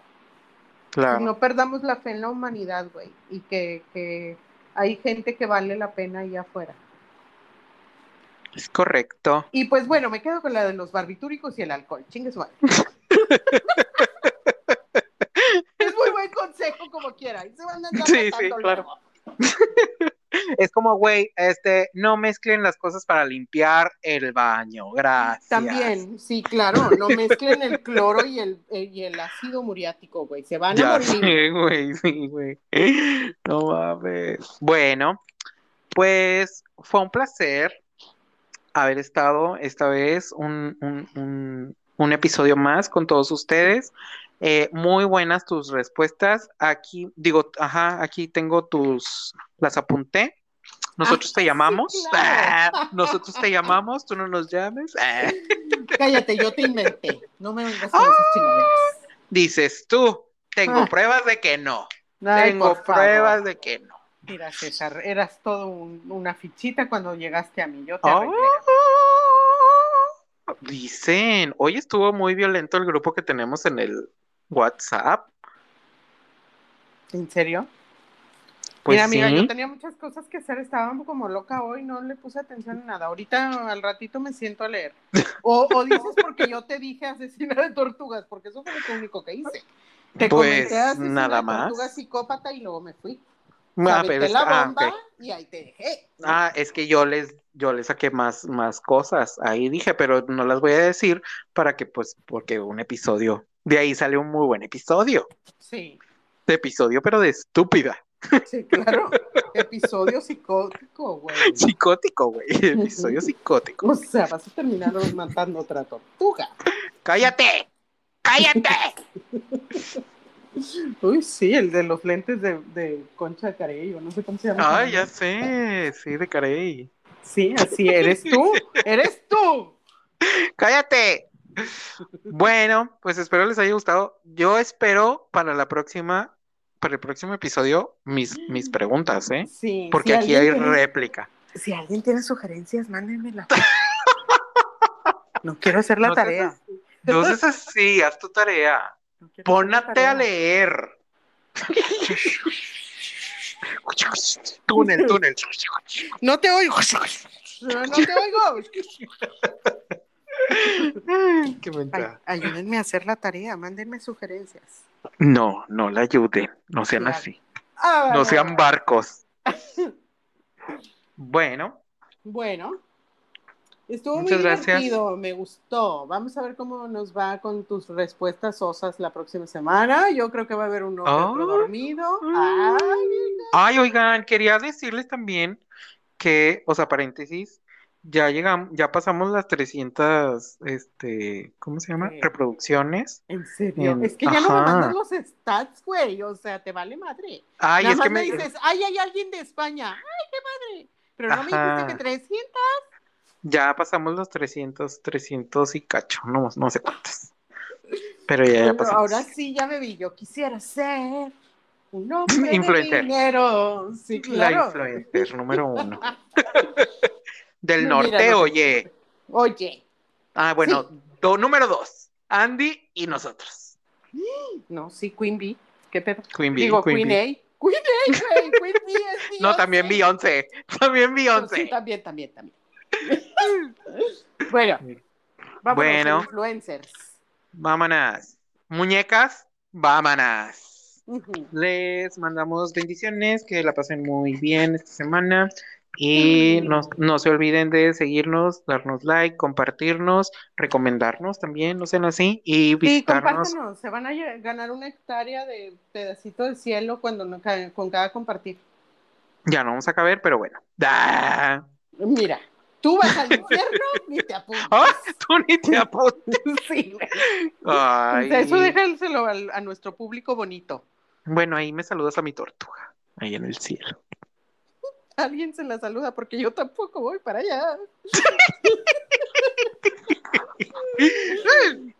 claro. No perdamos la fe en la humanidad, güey, y que, que hay gente que vale la pena ahí afuera. Es correcto. Y pues bueno, me quedo con la de los barbitúricos y el alcohol. Chingue su madre. es muy buen consejo como quiera. Y se van a andar Sí, sí, claro. Es como, güey, este, no mezclen las cosas para limpiar el baño. Gracias. También, sí, claro, no mezclen el cloro y el, eh, y el ácido muriático, güey. Se van a morir. güey, sí, güey. No mames. Bueno, pues fue un placer haber estado esta vez un, un, un, un episodio más con todos ustedes. Eh, muy buenas tus respuestas. Aquí, digo, ajá, aquí tengo tus, las apunté. Nosotros Ah, te sí, llamamos. claro. Ah, nosotros te llamamos, tú no nos llames. Ah. Cállate, yo te inventé. No me vengas con esas chingaderas. Dices tú, tengo Ah. pruebas de que no. Ay, Tengo favor. pruebas de que no. Mira, César, eras todo un- una fichita cuando llegaste a mí. Yo te Oh. Dicen, hoy estuvo muy violento el grupo que tenemos en el WhatsApp. ¿En serio? Pues Mira, amiga, sí. yo tenía muchas cosas que hacer, estaba como loca hoy, no le puse atención a nada. Ahorita al ratito me siento a leer. O, o dices porque yo te dije asesina de tortugas, porque eso fue lo único que hice. Te Pues, comenté asesina nada de más. tortuga psicópata y luego me fui. Ah, pero es- la ah, bomba y ahí te dejé. Ah, es que yo les, yo les saqué más, más cosas. Ahí dije, pero no las voy a decir para que, pues, porque un episodio, de ahí sale un muy buen episodio. Sí, De episodio, pero de estúpida. sí, claro. Episodio psicótico, güey. Psicótico, güey. Episodio psicótico. O sea, vas a terminar matando otra tortuga. ¡Cállate! ¡Cállate! Uy, sí, el de los lentes de, de concha de carello, no sé cómo se llama. Ay, ya sé, sí, de Carey. Sí, así eres tú, eres tú. ¡Cállate! Bueno, pues espero les haya gustado. Yo espero para la próxima, para el próximo episodio, mis, mis preguntas, ¿eh? Sí, Porque si aquí hay tiene- réplica. Si alguien tiene sugerencias, mándenmela. No quiero hacer la No tarea. seas así, haz tu tarea. No Pónate a leer. Túnel, túnel. No te oigo. No te oigo. Qué Ay, ayúdenme a hacer la tarea, mándenme sugerencias. No, no la ayuden. No sean Claro. así. Ah, No sean barcos. Bueno, Bueno, estuvo Muchas muy gracias. divertido, me gustó. Vamos a ver cómo nos va con tus respuestas osas la próxima semana. Yo creo que va a haber uno que otro Ah. dormido. Ah. Ay, Ay, oigan, quería decirles también que, o sea, paréntesis, ya llegamos, ya pasamos las 300, este, ¿cómo se llama? Reproducciones. ¿En serio? En- Es que ya no me ajá. mandas los stats, güey. O sea, te vale madre. Ay, Nada es más que me me, dices, ay, hay alguien de España. Ay, qué madre. Pero no me Ajá. dijiste que 300. Ya pasamos los 300, 300 y cacho, no, no sé cuántos. Pero ya, ya pasamos. ahora sí ya me vi. Yo quisiera ser un hombre de Influencer. dinero. Sí, La influencer número uno. Del norte, no oye. Oye, Ah, bueno, do- número dos, Andy y nosotros. no, sí, Queen Bee. ¿Qué pedo? Queen Bee, Digo, Queen Queen. A. Queen A, güey. Queen Bee es No, también Beyoncé. También Beyoncé. Sí, también, también, también. Bueno, vámonos Bueno. influencers. Vámonos. Muñecas, vámonos. Ujú. Les mandamos bendiciones, que la pasen muy bien esta semana. Y no, no se olviden de seguirnos, darnos like, compartirnos, recomendarnos también, no sean así, y Sí, visitarnos. compártanos, se van a ganar una hectárea de pedacito del cielo cuando no con cada compartir. Ya no vamos a caber, pero bueno. ¡Ah! Mira, tú vas al infierno ni te apuntas. ¡Ah! Tú ni te apuntes. Sí. Ay. Eso déjaselo al- a nuestro público bonito. Bueno, ahí me saludas a mi tortuga, ahí en el cielo. Alguien se la saluda porque yo tampoco voy para allá.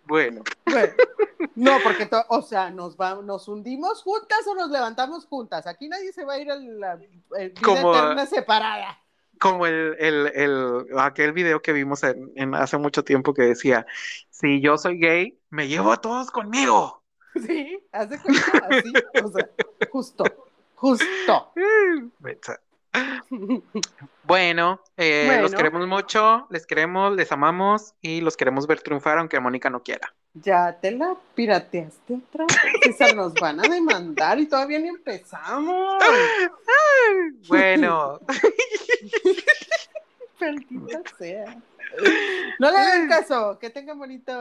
Bueno, Bueno, no, porque, o sea, nos, va, nos hundimos juntas o nos levantamos juntas. Aquí nadie se va a ir a la eh, vida Como- eterna separada. Como el, el, el, aquel video que vimos en, en hace mucho tiempo que decía, si yo soy gay, me llevo a todos conmigo. Sí, haz de cuenta, así, o sea, justo, justo. Bueno, eh, los Bueno. queremos mucho, les queremos, les amamos y los queremos ver triunfar aunque Mónica no quiera. Ya te la pirateaste otra vez. César, nos van a demandar y todavía ni empezamos. Bueno, Maldita sea. No le hagan caso, que tengan bonito,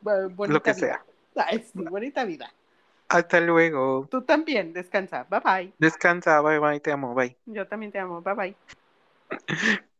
bonita lo que vida. sea. Ay, sí, bonita vida. Hasta luego. Tú también, descansa. Bye bye. Descansa, bye bye, te amo, bye. Yo también te amo. Bye bye.